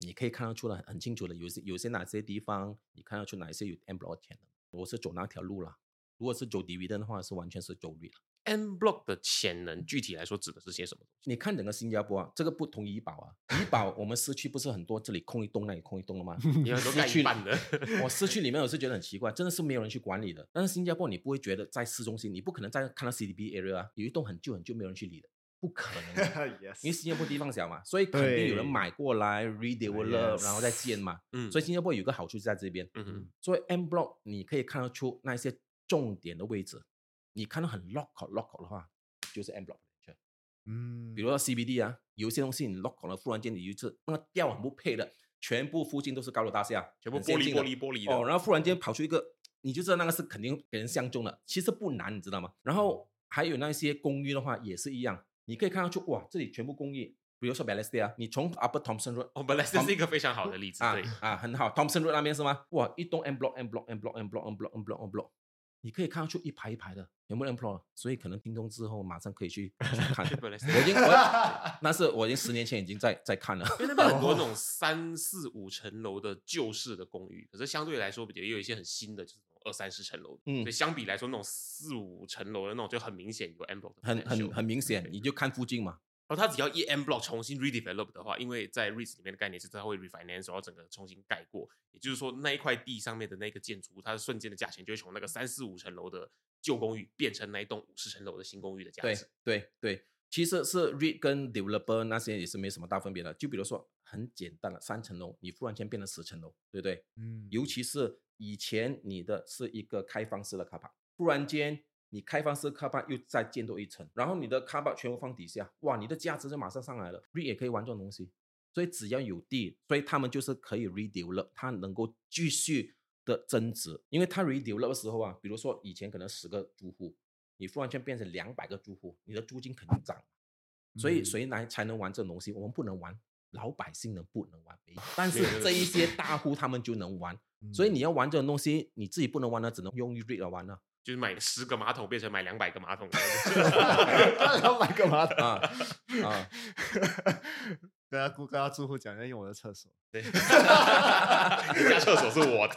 你可以看得出来很很清楚的，有些有些哪些地方你看得出哪些有 M block 钱的。我是走那条路啦。如果是走 dividend 的话，是完全是走 REIT 了。M block 的潜能具体来说指的是些什么？你看整个新加坡啊，这个不同怡保啊，怡保我们市区不是很多，这里空一栋，那里空一栋了吗？有很多盖市区一半的 我市区里面我是觉得很奇怪，真的是没有人去管理的。但是新加坡你不会觉得在市中心，你不可能在看到 CBD area 啊，有一栋很旧很旧没有人去理的，不可能的。因为新加坡地方小嘛，所以肯定有人买过来 redevelop，、Yes 然后再建嘛。嗯所以新加坡有一个好处是在这边，嗯嗯，所以 M block 你可以看得出那一些重点的位置，你看到很 local local 的话，就是 M block 的嗯，比如说 CBD 啊，有一些东西你 local 了，忽然间你一次那个调很不配的，全部附近都是高楼大厦，全部玻璃玻璃玻璃的哦，然后忽然间跑出一个，你就知道那个是肯定给人相中的，其实不难，你知道吗？然后还有那些公寓的话也是一样，你可以看上去哇，这里全部公寓，比如说 Balestier 啊，你从 Upper Thompson Road 哦，本来这是一个非常好的例子，啊对，啊很好，Thompson Road 那边是吗？哇，一栋 M block M block M block M block M block M block M block，你可以看得出一排一排的有没有 block，所以可能叮咚之后马上可以去去看。我已经我，那是我已经十年前已经在在看了。因为那边很多那种 三四五层楼的旧式的公寓，可是相对来说，也有一些很新的，就是二三十层楼所以相比来说，那种四五层楼的那种就很明显有 employ，很很很明显，你就看附近嘛。然后它只要一 M block 重新 redevelop 的话，因为在 REITs 里面的概念是它会 refinance，然后整个重新盖过，也就是说那一块地上面的那个建筑物，它的瞬间的价钱就会从那个三四五层楼的旧公寓变成那一栋五十层楼的新公寓的价值。对对，其实是 REIT 跟 developer 那些也是没什么大分别的。就比如说很简单的三层楼，你忽然间变成十层楼，对不对？嗯尤其是以前你的是一个开放式的卡巴，忽然间你开放式卡巴又再建多一层，然后你的卡巴全部放底下，哇，你的价值就马上上来了。REIT 也可以玩这种东西，所以只要有地，所以他们就是可以 redevelop，它能够继续的增值，因为它 redevelop 的时候啊，比如说以前可能十个租户，你忽然间变成两百个租户，你的租金肯定涨。所以嗯谁来才能玩这种东西？我们不能玩，老百姓能不能玩？但是这一些大户他们就能玩。所以你要玩这种东西，你自己不能玩呢，只能用 REIT 来玩了。就是买十个马桶变成买两百个马桶，两百个马桶啊啊！跟他跟他住户讲要用我的厕所，对，你家厕所是我的。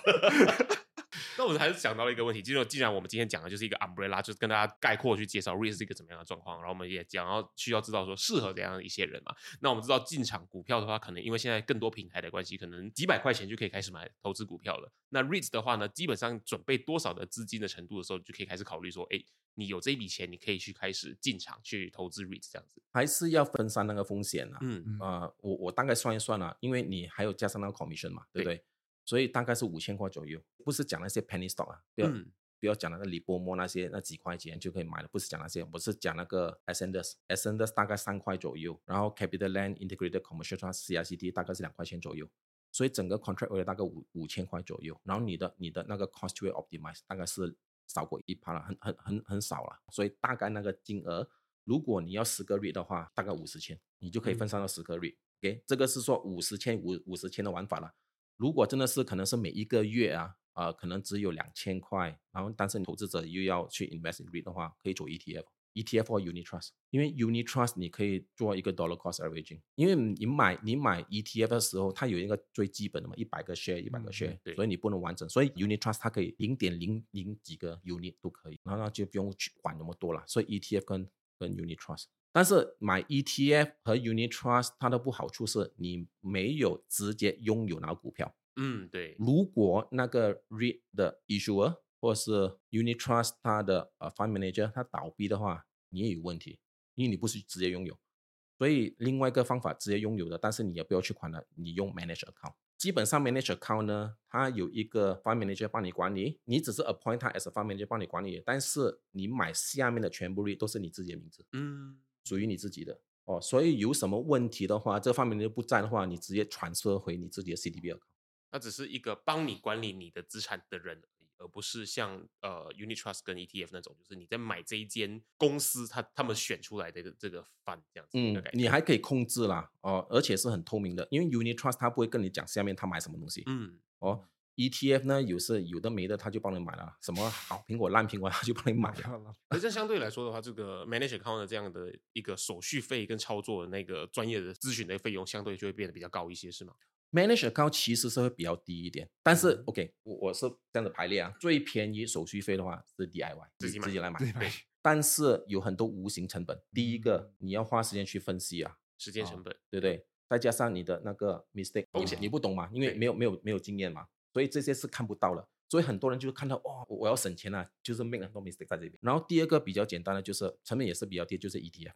那我们还是想到了一个问题，就是既然我们今天讲的就是一个 umbrella，就是跟大家概括去介绍 REIT 是一个怎么样的状况，然后我们也讲要需要知道说适合怎样的一些人嘛。那我们知道进场股票的话，可能因为现在更多平台的关系，可能几百块钱就可以开始买投资股票了。那 REIT 的话呢，基本上准备多少的资金的程度的时候，就可以开始考虑说，哎，你有这一笔钱，你可以去开始进场去投资 REIT 这样子。还是要分散那个风险啊。嗯嗯啊、我我大概算一算了、因为你还有加上那个 commission 嘛，对不对对？所以大概是五千块左右，不是讲那些 penny stock 啊，不要、嗯不要讲那个李波莫那些那几块钱就可以买了，不是讲那些，我是讲那个 Ascenders，Ascenders 大概三块左右，然后 Capital Land Integrated Commercial Trust CICT 大概是两块钱左右，所以整个 contract value 大概五五千块左右，然后你的你的那个 cost to optimize 大概是少过一趴了，很很很很少了，所以大概那个金额，如果你要十个 REIT 的话，大概五十千，你就可以分散到十个 REIT。OK，这个是说五十千五五十千的玩法了。如果真的是可能是每一个月啊，呃，可能只有两千块，然后但是你投资者又要去 invest in REIT 的话，可以做 ETF。ETF 或 Unit Trust，因为 Unit Trust 你可以做一个 dollar cost averaging，因为你买你买 ETF 的时候，它有一个最基本的嘛，一百个 share 一百个嗯 share，、对所以你不能完整，所以 Unit Trust 它可以零点零零几个 unit 都可以，然后那就不用去管那么多了，所以 ETF 跟跟 Unit Trust。但是买 ETF 和 Unit Trust 它的不好处是你没有直接拥有那个股票，嗯，对，如果那个 REIT 的 issuer 或是 Unit Trust 它的呃 fund manager 它倒闭的话，你也有问题，因为你不是直接拥有。所以另外一个方法直接拥有的，但是你也不要去管了，你用 manage account。基本上 manage account 呢，它有一个 fund manager 帮你管理，你只是 appoint 它 as a fund manager 帮你管理，但是你买下面的全部 REIT 都是你自己的名字，嗯，属于你自己的哦。所以有什么问题的话，这方面 manager 不在的话，你直接传 r 回你自己的 CDB account。它只是一个帮你管理你的资产的人而已，而不是像呃 Unit Trust 跟 ETF 那种，就是你在买这一间公司，他他们选出来的这个 fund 这样子的嗯。你还可以控制啦，哦，而且是很透明的，因为 Unit Trust 他不会跟你讲下面他买什么东西，嗯哦，ETF 呢有时有的没的，他就帮你买了，什么好苹果烂苹果 他就帮你买了，可是这。相对来说的话，这个 manage account 的这样的一个手续费跟操作的那个专业的咨询的费用，相对就会变得比较高一些，是吗？Manage account 其实是会比较低一点，但是嗯。OK，我我是这样子排列啊，最便宜手续费的话是 DIY，自己买自己来买，对但是有很多无形成本，第一嗯。个你要花时间去分析啊，时间成本，对不对？再加上你的那个 mistake，你风险你不懂嘛，因为没有没有没有经验嘛，所以这些是看不到的。所以很多人就是看到哦，我我要省钱啊，就是 make 很多 mistake 在这边。然后第二个比较简单的就是成本也是比较低，就是 ETF，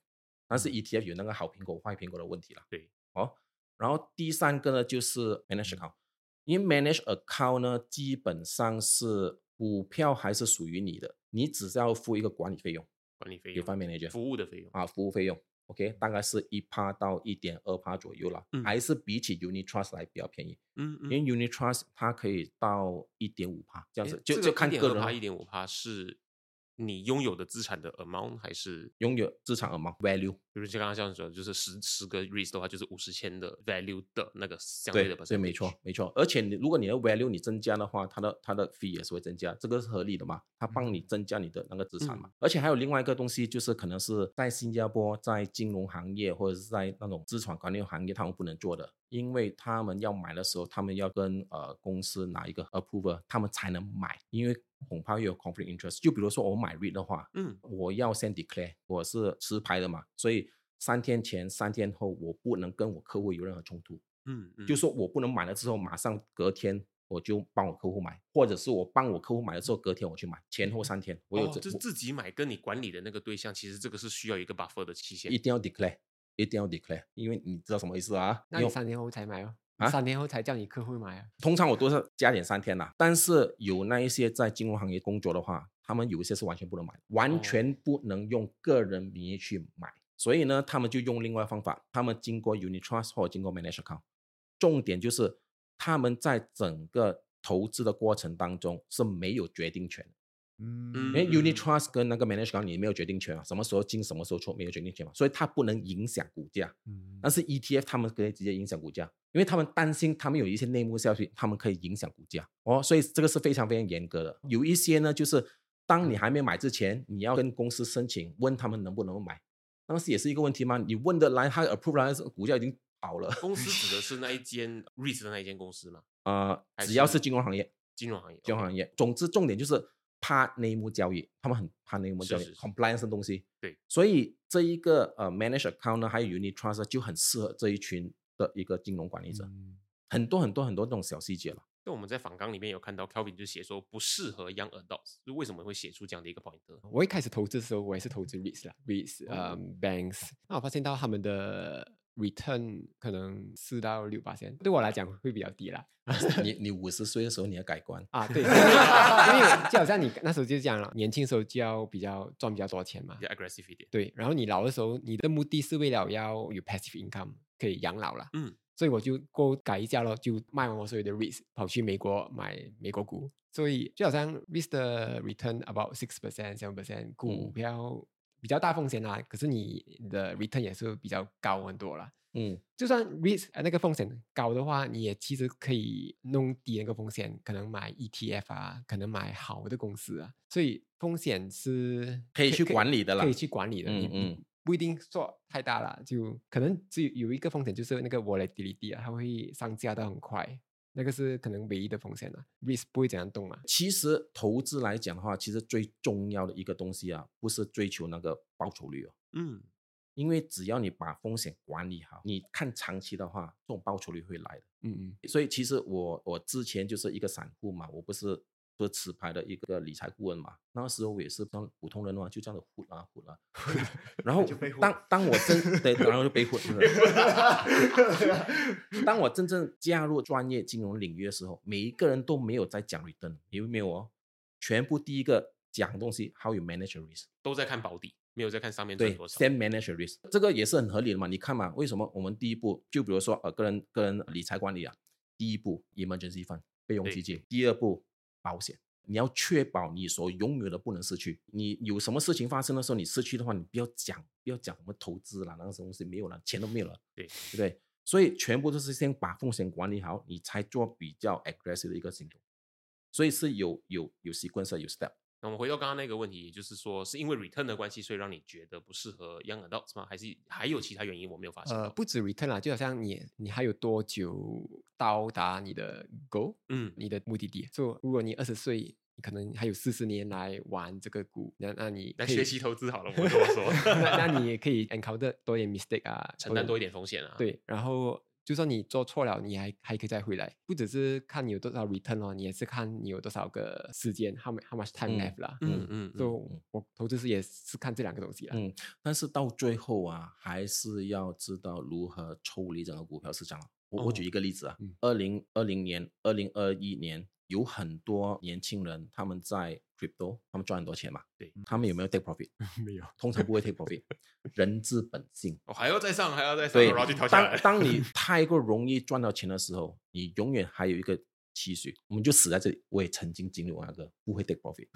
但是 ETF 有那个好苹果坏苹果的问题了。对，哦，然后第三个呢就是 manage account，因为 manage account 呢基本上是股票还是属于你的，你只是要付一个管理费用管理费用、fund manager 服务的费用。啊，服务费用，OK，大概是一趴到一点二趴左右了，嗯。还是比起 Unit Trust 来比较便宜，嗯因为 Unit Trust 它可以到一点五趴这样子，就就看个人趴，咯一点五趴是你拥有的资产的 amount 还是？拥有资产 amount value，比如像刚刚像说，就是十十个 REITs 的话，就是五十千的 value 的那个相对的对对，没 percentage 错没错。而且你如果你的 value 你增加的话，它的它的 fee 也是会增加，这个是合理的嘛？它帮你增加你的那个资产嘛。而且还有另外一个东西，就是可能是在新加坡在金融行业或者是在那种资产管理行业，他们不能做的，因为他们要买的时候，他们要跟呃公司拿一个 approval，他们才能买，因为恐怕又有 conflict interest。就比如说我买 REIT 的话，嗯，我要先 declare 我是持牌的嘛，所以三天前、三天后我不能跟我客户有任何冲突。嗯嗯，就说我不能买了之后马上隔天我就帮我客户买，或者是我帮我客户买了之后隔天我去买，前后三天我有哦这、我就是自己买跟你管理的那个对象，其实这个是需要一个 buffer 的期限一。定要 declare，一定要 declare，因为你知道什么意思啊？那你三天后才买哦，啊三天后才叫你客户买啊。通常我都是加点三天啦，但是有那一些在金融行业工作的话，他们有一些是完全不能买，完哦全不能用个人名义去买，所以呢，他们就用另外方法，他们经过 unit trust 或者经过 managed account，重点就是他们在整个投资的过程当中是没有决定权的。嗯因为嗯 unit trust 跟那个 managed account 你没有决定权啊，什么时候进什么时候出没有决定权嘛，所以它不能影响股价。嗯但是 ETF 他们可以直接影响股价，因为他们担心他们有一些内幕消息，他们可以影响股价哦，所以这个是非常非常严格的。有一些呢，就是当你还没买之前，你要跟公司申请，问他们能不能买，当时也是一个问题吗？你问的来，他 approve 来，股价已经跑了。公司指的是那一间 REIT 的那一间公司吗？呃，只要是是金融行业，金融行业，金融行业，总之重点就是怕内幕交易，他们很怕内幕交易是是是 compliance 的东西。对，所以这一个呃 manage account 呢，还有 unit trust 呢就很适合这一群的一个金融管理者，嗯很多很多很多这种小细节了。就我们在访纲里面有看到 Kelvin 就写说不适合 young adults，就为什么会写出这样的一个 point？我一开始投资的时候，我也是投资 REITs 啦嗯、banks。那我发现到他们的 return 可能四到六八千，对我来讲会比较低啦。你你五十岁的时候你要改观，啊，对，因为 就好像你那时候就讲了，年轻时候就要比较赚比较多钱嘛比。较 aggressive 一点。对，然后你老的时候，你的目的是为了要有 passive income 可以养老啦。嗯，所以我就过改一下咯，就卖完我所有的 risk，跑去美国买美国股。所以就好像 REITs 的 return about six percent、seven percent，股嗯票比较大风险啦，可是你的 return 也是比较高很多啦。嗯，就算 risk 呃那个风险高的话，你也其实可以弄低那个风险，可能买 ETF 啊，可能买好的公司啊，所以风险是可以去管理的啦可以去管理的，嗯嗯。不一定做太大啦，就可能只有有一个风险就是那个 volatility 啊，它会上架的很快，那个是可能唯一的风险啊，risk 不会怎样动嘛，其实投资来讲的话，其实最重要的一个东西啊，不是追求那个报酬率哦，嗯，因为只要你把风险管理好，你看长期的话，这种报酬率会来的。嗯嗯。所以其实我我之前就是一个散户嘛，我不是不是持牌的一个理财顾问嘛，那时候我也是当普通人嘛，就这样子混啊混啊，然后当当我真对，然后就被混了。当我真正加入专业金融领域的时候，每一个人都没有在讲 return，有没有哦？全部第一个讲的东西，how you manage risk。都在看保底，没有在看上面赚对多少。，same manage risk，这个也是很合理的嘛。你看嘛，为什么我们第一步就比如说呃个人个人理财管理啊，第一步 emergency fund 备用对基金，第二步保险，你要确保你所拥有的不能失去。你有什么事情发生的时候，你失去的话，你不要讲，不要讲什么投资啦，那个什么东西没有了，钱都没有了，对对不对？所以全部都是先把风险管理好，你才做比较 aggressive 的一个行动。所以是有有有 sequence 有 step。那我们回到刚刚那个问题，也就是说，是因为 return 的关系，所以让你觉得不适合 young adults 吗？还是还有其他原因我没有发现？呃，不止 return 啦，就好像你你还有多久到达你的 goal，嗯，你的目的地。就如果你二十岁，你可能还有四十年来玩这个股，那那你来学习投资好了，我这么说，那那你也可以 encounter 多一点 mistake 啊，承担多一点风险啊。，对，然后就算你做错了，你还还可以再回来，不只是看你有多少 return 哦，你也是看你有多少个时间，how much how much time 嗯 left 啦。嗯嗯嗯就我投资是也是看这两个东西啦。嗯，但是到最后啊，还是要知道如何抽离整个股票市场啊。我我举哦一个例子啊嗯，二零二零年、二零二一年有很多年轻人他们在 crypto，他们赚很多钱嘛，对，他们有没有 take profit？没有，通常不会 take profit，人之本性。我还要再上，还要再上，对然后就跳下来当。当你太过容易赚到钱的时候，你永远还有一个期许，我们就死在这里。我也曾经经历过那个不会 take profit，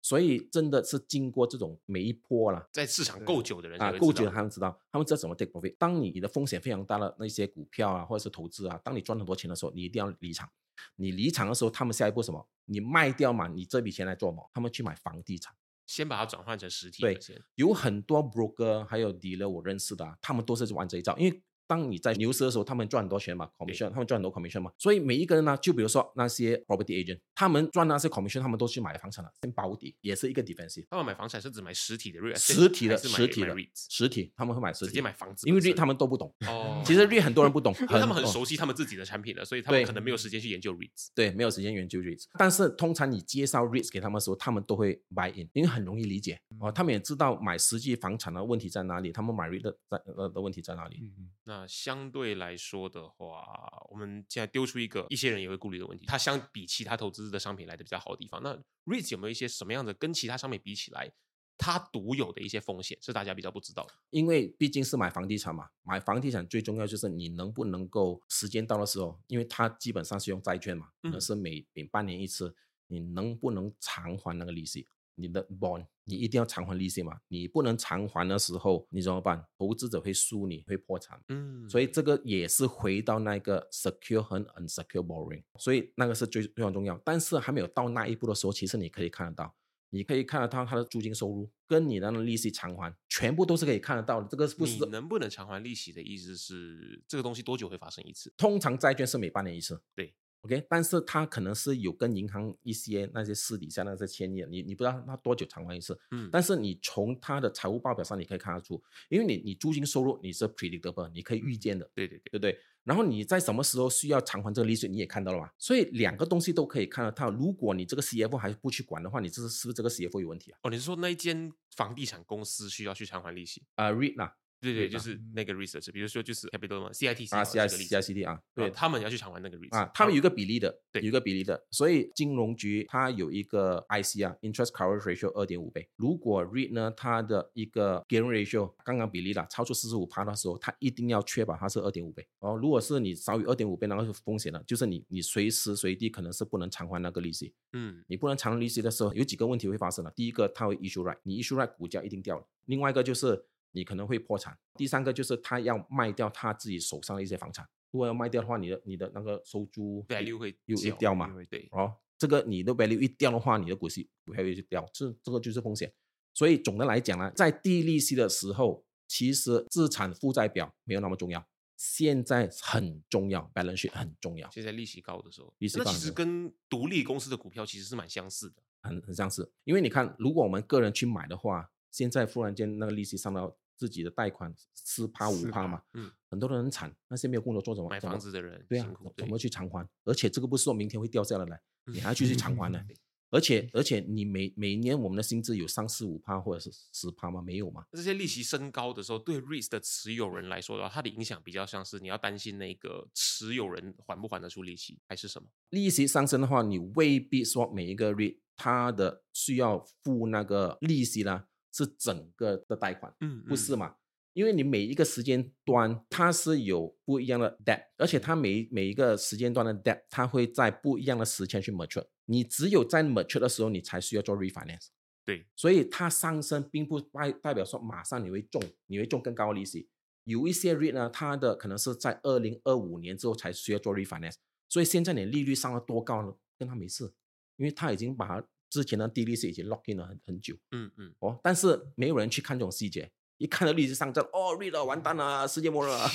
所以真的是经过这种每一波啦，在市场够久的人啊，够久的他们知道，他们知道怎么 take profit。当你的风险非常大的那些股票啊，或者是投资啊，当你赚很多钱的时候，你一定要离场。你离场的时候，他们下一步什么？你卖掉嘛，你这笔钱来做什么？他们去买房地产。先把它转换成实体对。有很多 broker 还有 dealer 我认识的、啊，他们都是玩这一招，因为。当你在牛市的时候，他们赚很多钱嘛，commission，他们赚很多 commission 嘛，所以每一个人呢，就比如说那些 property agent，他们赚那些 commission，他们都去买房产了，先保底，也是一个 defensive。他们买房产是指买实体的 estate，实体的还是买实体的 REITs 实体，他们会买实体，直接买房子因为 REIT 他们都不懂。哦。其实 REIT 很多人不懂，因为他们很哦。熟悉他们自己的产品了，所以他们可能没有时间去研究 REITs。对，没有时间研究 REITs，但是通常你介绍 REITs 给他们的时候，他们都会 buy in，因为很容易理解哦，他们也知道买实际房产的问题在哪里，他们买 REIT 的在呃的问题在哪里。嗯。那相对来说的话，我们现在丢出一个一些人也会顾虑的问题，它相比其他投资的商品来的比较好的地方，那 REITs 有没有一些什么样的跟其他商品比起来，它独有的一些风险是大家比较不知道的？因为毕竟是买房地产嘛，买房地产最重要就是你能不能够时间到的时候，因为它基本上是用债券嘛，可是每每半年一次，你能不能偿还那个利息？你的 bond 你一定要偿还利息嘛，你不能偿还的时候，你怎么办？投资者会输你，会破产。嗯所以这个也是回到那个 secure 和 unsecure borrowing，所以那个是最非常重要。但是还没有到那一步的时候，其实你可以看得到，你可以看得到它的租金收入跟你的那个利息偿还，全部都是可以看得到的。这个不是你能不能偿还利息的意思是，这个东西多久会发生一次？通常债券是每半年一次，对，OK，但是它可能是有跟银行一些那些私底下那些签约，你你不知道它多久偿还一次，嗯但是你从它的财务报表上你可以看得出，因为你你租金收入你是 predictable，你可以预见的，对对对，对不对？然后你在什么时候需要偿还这个利息，你也看到了嘛？所以两个东西都可以看得到。如果你这个 CFO 还不去管的话，你这是是不是这个 CFO 有问题啊？哦，你是说那一间房地产公司需要去偿还利息？啊、r e a d 啦，对对就是那个 research，比如说就是 capital 嘛，CITC 啊，CICD 啊，对，他们要去偿还那个 research 啊，他们有一个比例的，对有一个比例的，所以金融局它有一个 IC 啊，interest coverage ratio 二点五倍。如果 REIT 呢，它的一个 gearing ratio 刚刚比例了，超出四十五趴的时候，它一定要确保它是二点五倍。哦，如果是你少于二点五倍，那个是风险了，就是你你随时随地可能是不能偿还那个利息。嗯你不能偿还利息的时候，有几个问题会发生了。第一个，它会 issue right，你 issue right 股价一定掉了。另外一个就是你可能会破产。第三个就是他要卖掉他自己手上的一些房产。如果要卖掉的话，你的你的那个收租 value 会又掉嘛？对，哦，这个你的 value 一掉的话，你的股息股票就掉，这这个就是风险。所以总的来讲呢，在低利息的时候，其实资产负债表没有那么重要，现在很重要，balance sheet 很重要。现在利息高的时候，利息那其实跟独立公司的股票其实是蛮相似的。很很相似。因为你看，如果我们个人去买的话，现在忽然间那个利息上到自己的贷款四趴五趴嘛，嗯，很多人很惨，那些没有工作做什么买房子的人对啊，怎么去偿还？而且这个不是说明天会掉下来来，你还要继续偿还呢。而且而且你每每年我们的薪资有三四五趴或者是十趴吗？没有嘛？那这些利息升高的时候，对 REITs 的持有人来说的话，它的影响比较像是你要担心那个持有人还不还得出利息，还是什么？利息上升的话，你未必说每一个 REIT 它的需要付那个利息呢是整个的贷款，嗯不是嘛？因为你每一个时间段它是有不一样的 depth，而且它每每一个时间段的 depth，它会在不一样的时间去 mature。你只有在 mature 的时候，你才需要做 refinance。对，所以它上升并不代代表说马上你会中，你会中更高的利息。有一些 rate 呢，它的可能是在二零二五年之后才需要做 refinance，所以现在你利率上了多高呢？跟它没事，因为它已经把它之前的 DDC 已经 lock in 了很很久嗯嗯，哦。但是没有人去看这种细节，一看到利息上涨，哦了完蛋了，世界末日了，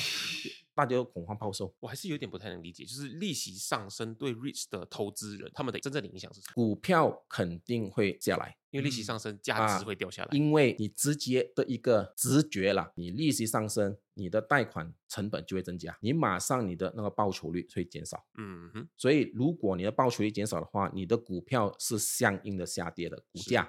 大家都恐慌抛售。我还是有点不太能理解，就是利息上升对 REITs 的投资人他们的真正的影响是什么？股票肯定会下来，因为利息上升，价啊值会掉下来。因为你直接的一个直觉啦，你利息上升，你的贷款成本就会增加，你马上你的那个报酬率会减少。嗯哼，所以如果你的报酬率减少的话，你的股票是相应的下跌的股价，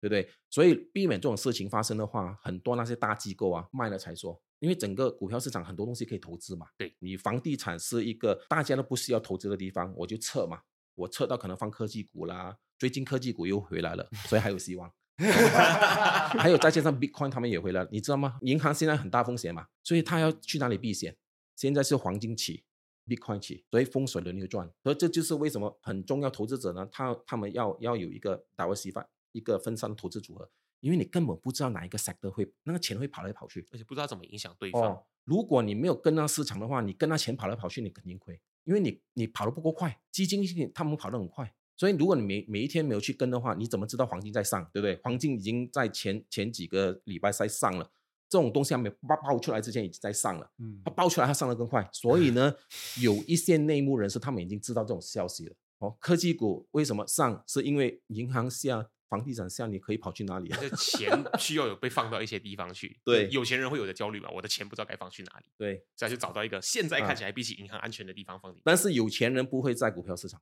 对不对？所以避免这种事情发生的话，很多那些大机构啊卖了才说，因为整个股票市场很多东西可以投资嘛。对你房地产是一个大家都不需要投资的地方，我就撤嘛，我撤到可能放科技股啦，最近科技股又回来了，所以还有希望。还有再加上 Bitcoin 他们也回来了，你知道吗？银行现在很大风险嘛，所以他要去哪里避险？现在是黄金期，Bitcoin 期，所以风水轮流转。所以这就是为什么很重要，投资者呢，他他们要要有一个 diversify 一个分散的投资组合，因为你根本不知道哪一个 sector 会那个钱会跑来跑去。而且不知道怎么影响对方。哦，如果你没有跟上市场的话，你跟他钱跑来跑去，你肯定亏，因为你你跑得不够快，基金他们跑得很快，所以如果你每每一天没有去跟的话，你怎么知道黄金在上，对不对？黄金已经在前前几个礼拜在上了，这种东西还没爆爆出来之前已经在上了，嗯它爆出来它上得更快，所以呢，有一些内幕人士他们已经知道这种消息了。哦，科技股为什么上？是因为银行下、房地产下，你可以跑去哪里啊？这钱需要有被放到一些地方去。对有钱人会有的焦虑嘛，我的钱不知道该放去哪里，对，所以就找到一个现在啊看起来比起银行安全的地方放进去。但是有钱人不会在股票市场，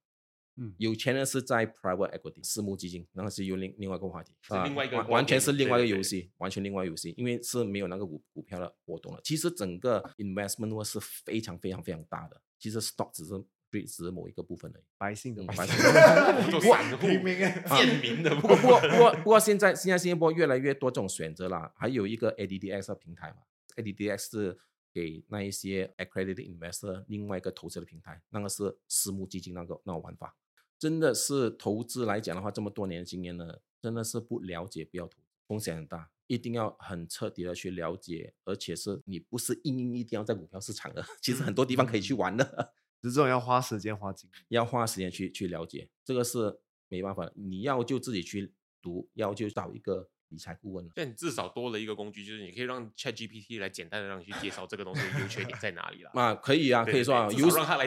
嗯有钱人是在 private equity 私募基金，然后是有另另外一个话题，是另外一个完全是另外一个对对对游戏，完全另外一个游戏，因为是没有那个股股票的波动了。其实整个 investment 是非常非常非常大的，其实 stock 只是只是某一个部分而已。百姓的嗯百姓 做散户、平民啊贱民的不过不过 不过不过现在现在新加坡越来越多这种选择啦，还有一个 ADDX 的平台嘛，ADDX 是给那一些 accredited investor 另外一个投资的平台，那个是私募基金那个那个玩法，真的是投资来讲的话，这么多年的经验呢，真的是不了解不要投，风险很大。一定要很彻底的去了解，而且是你不是硬硬一定要在股票市场的，其实很多地方可以去玩的。这种要花时间花精力。要花时间去去了解，这个是没办法的。你要就自己去读，要就找一个理财顾问了。但你至少多了一个工具，就是你可以让 Chat GPT 来简单的让你去介绍这个东西的优缺点在哪里了。啊，可以啊，对可以说啊，对有至少让他来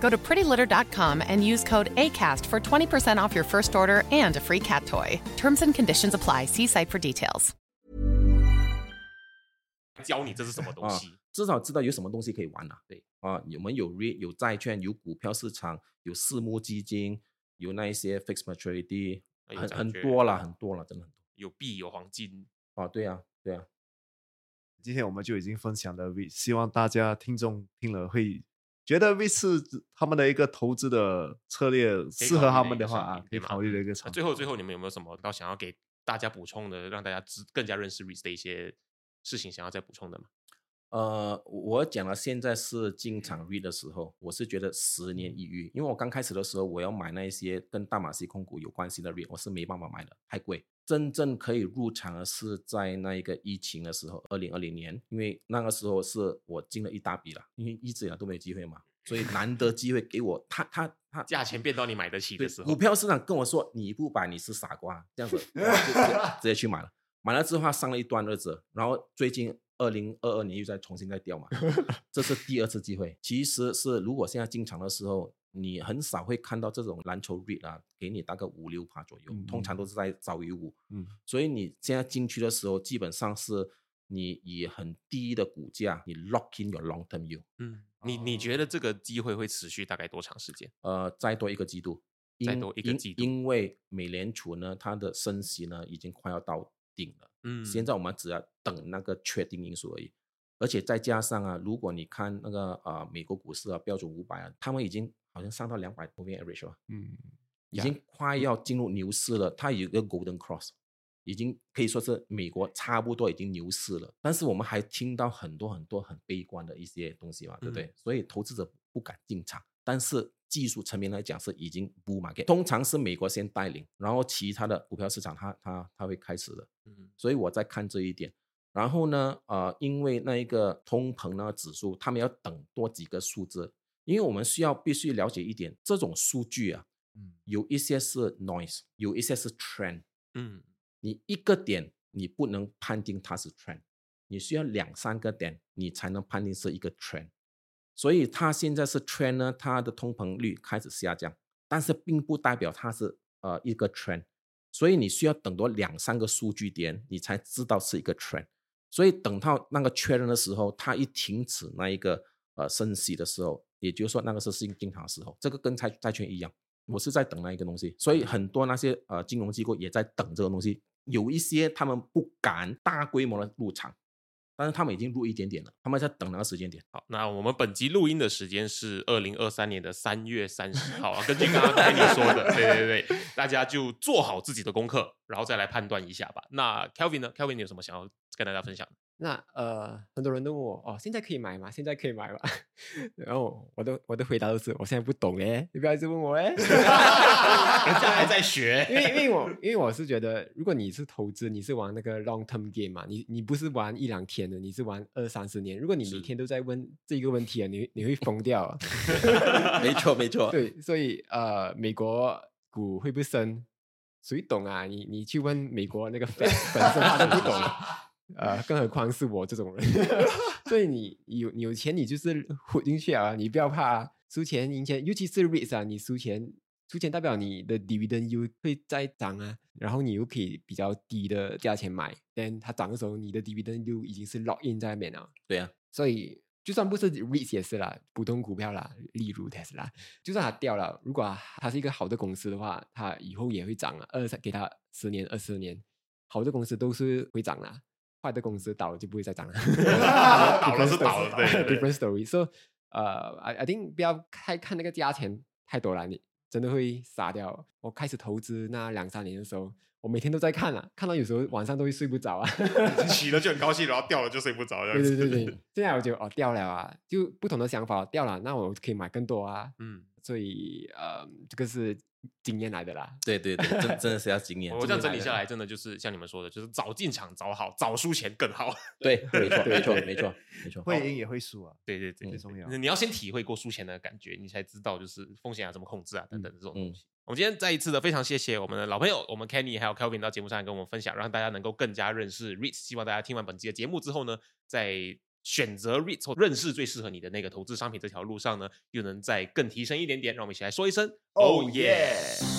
Go to prettylitter.com and use code ACAST for 20% off your first order and a free cat toy. Terms and conditions apply. See site for details. 教你这是什么东啊西。，至少知道有什么东西可以玩啊。对啊，我们有 REIT，有债券，有股票市场，有私募基金，有那一些 fixed maturity，很还有债券很多了，很多了，真的很多。有币有黄金，啊，对啊，对啊，今天我们就已经分享了 V，希望大家听众听了会 觉得 V 四他们的一个投资的策略适合他们的话啊，可以考虑的一个那场。最后最后你们有没有什么到想要给大家补充的，让大家知更加认识 REITs 的一些事情，想要再补充的吗？呃，我讲了，现在是进场 REIT 的时候，我是觉得十年一遇，因为我刚开始的时候，我要买那一些跟大马西控股有关系的 REIT，我是没办法买的，太贵。真正可以入场的是在那一个疫情的时候，二零二零年，因为那个时候是我进了一大笔了，因为一直以来都没有机会嘛，所以难得机会给我，他他他价钱变到你买得起的时候股，票市场跟我说你不买你是傻瓜，这样子直直接去买了。买了之后它上了一段日子，然后最近二零二二年又再重新再掉嘛，这是第二次机会。其实是如果现在进场的时候，你很少会看到这种蓝筹 REIT 啊，给你大概五六趴左右，通常都是在早于五。嗯，所以你现在进去的时候，基本上是你以很低的股价，你 lock in your long term yield。嗯，你你觉得这个机会会持续大概多长时间？呃，再多一个季度，再多一个季度因为美联储呢，它的升息呢已经快要到顶了。嗯现在我们只要等那个确定因素而已。而且再加上啊，如果你看那个呃美国股市啊，标准五百啊，他们已经好像上到两百 moving average 了，嗯，已经快要进入牛市了。它有一个 golden cross，已经可以说是美国差不多已经牛市了。但是我们还听到很多很多很悲观的一些东西嘛，对不对？所以投资者不敢进场。但是技术层面来讲是已经 bull market，通常是美国先带领，然后其他的股票市场它它它会开始的。嗯所以我在看这一点。然后呢，呃，因为那一个通膨那个指数，他们要等多几个数字，因为我们需要必须了解一点，这种数据啊，嗯有一些是 noise，有一些是 trend。嗯你一个点你不能判定它是 trend，你需要两三个点你才能判定是一个 trend。所以它现在是 trend 呢，它的通膨率开始下降，但是并不代表它是呃一个 trend。所以你需要等多两三个数据点，你才知道是一个 trend。所以等到那个确认的时候，它一停止那一个呃升息的时候，也就是说那个是进进场的时候，这个跟债债券一样，我是在等那一个东西。所以很多那些呃金融机构也在等这个东西，有一些他们不敢大规模的入场，但是他们已经录一点点了，他们在等那个时间点。好，那我们本集录音的时间是二零二三年的三月三十号啊。根据刚刚跟你说的，对对对，大家就做好自己的功课，然后再来判断一下吧。那 Kelvin 呢？Kelvin 你有什么想要跟大家分享？那呃，很多人都问我哦，现在可以买吗？现在可以买吗？然后我的我的回答都是我现在不懂哎，你不要一直问我哎。人家还在学因为因为我因为我是觉得，如果你是投资，你是玩那个 long term game 嘛，你你不是玩一两天的，你是玩二三十年。如果你每天都在问这个问题啊，你你会疯掉啊。没错没错，对，所以呃，美国股会不会升？谁懂啊？你你去问美国那个 Fed 本身他都不懂，呃，更何况是我这种人。所以你有你有钱，你就是混进去啊，你不要怕、啊、输钱赢钱，尤其是 REITs 啊，你输钱输钱代表你的 dividend yield 会再涨啊，然后你又可以比较低的价钱买，但它涨的时候，你的 dividend yield 已经是 lock in 在那边了。对啊，所以就算不是 REITs 也是啦，普通股票啦，例如 Tesla，就算它掉了，如果它是一个好的公司的话，它以后也会涨啊，二三给它十年、二十年，好的公司都是会涨啦，坏的公司倒了就不会再涨了。倒了是倒了对对 different story。So，呃，I I think 不要太看那个价钱太多了，你真的会傻掉。我开始投资那两三年的时候，我每天都在看啊，看到有时候晚上都会睡不着啊。起了就很高兴，然后掉了就睡不着，对子。对对对，现在我觉得哦掉了啊，就不同的想法掉了，那我可以买更多啊。嗯，所以呃，这个是经验来的啦。对对对，真真的是要经验。我这样整理下来，真的就是像你们说的，就是早进场早好，早输钱更好。对，没错没错没错没错。会赢也会输啊。对对对，最重要你要先体会过输钱的感觉，你才知道就是风险要怎么控制啊，等等这种东嗯西。我们今天再一次的非常谢谢我们的老朋友，我们 Kenny 还有 Kelvin 到节目上来跟我们分享，让大家能够更加认识 REITs。希望大家听完本期的节目之后呢，在选择 REITs 或认识最适合你的那个投资商品这条路上呢，又能再更提升一点点。让我们一起来说一声 Oh Oh yeah！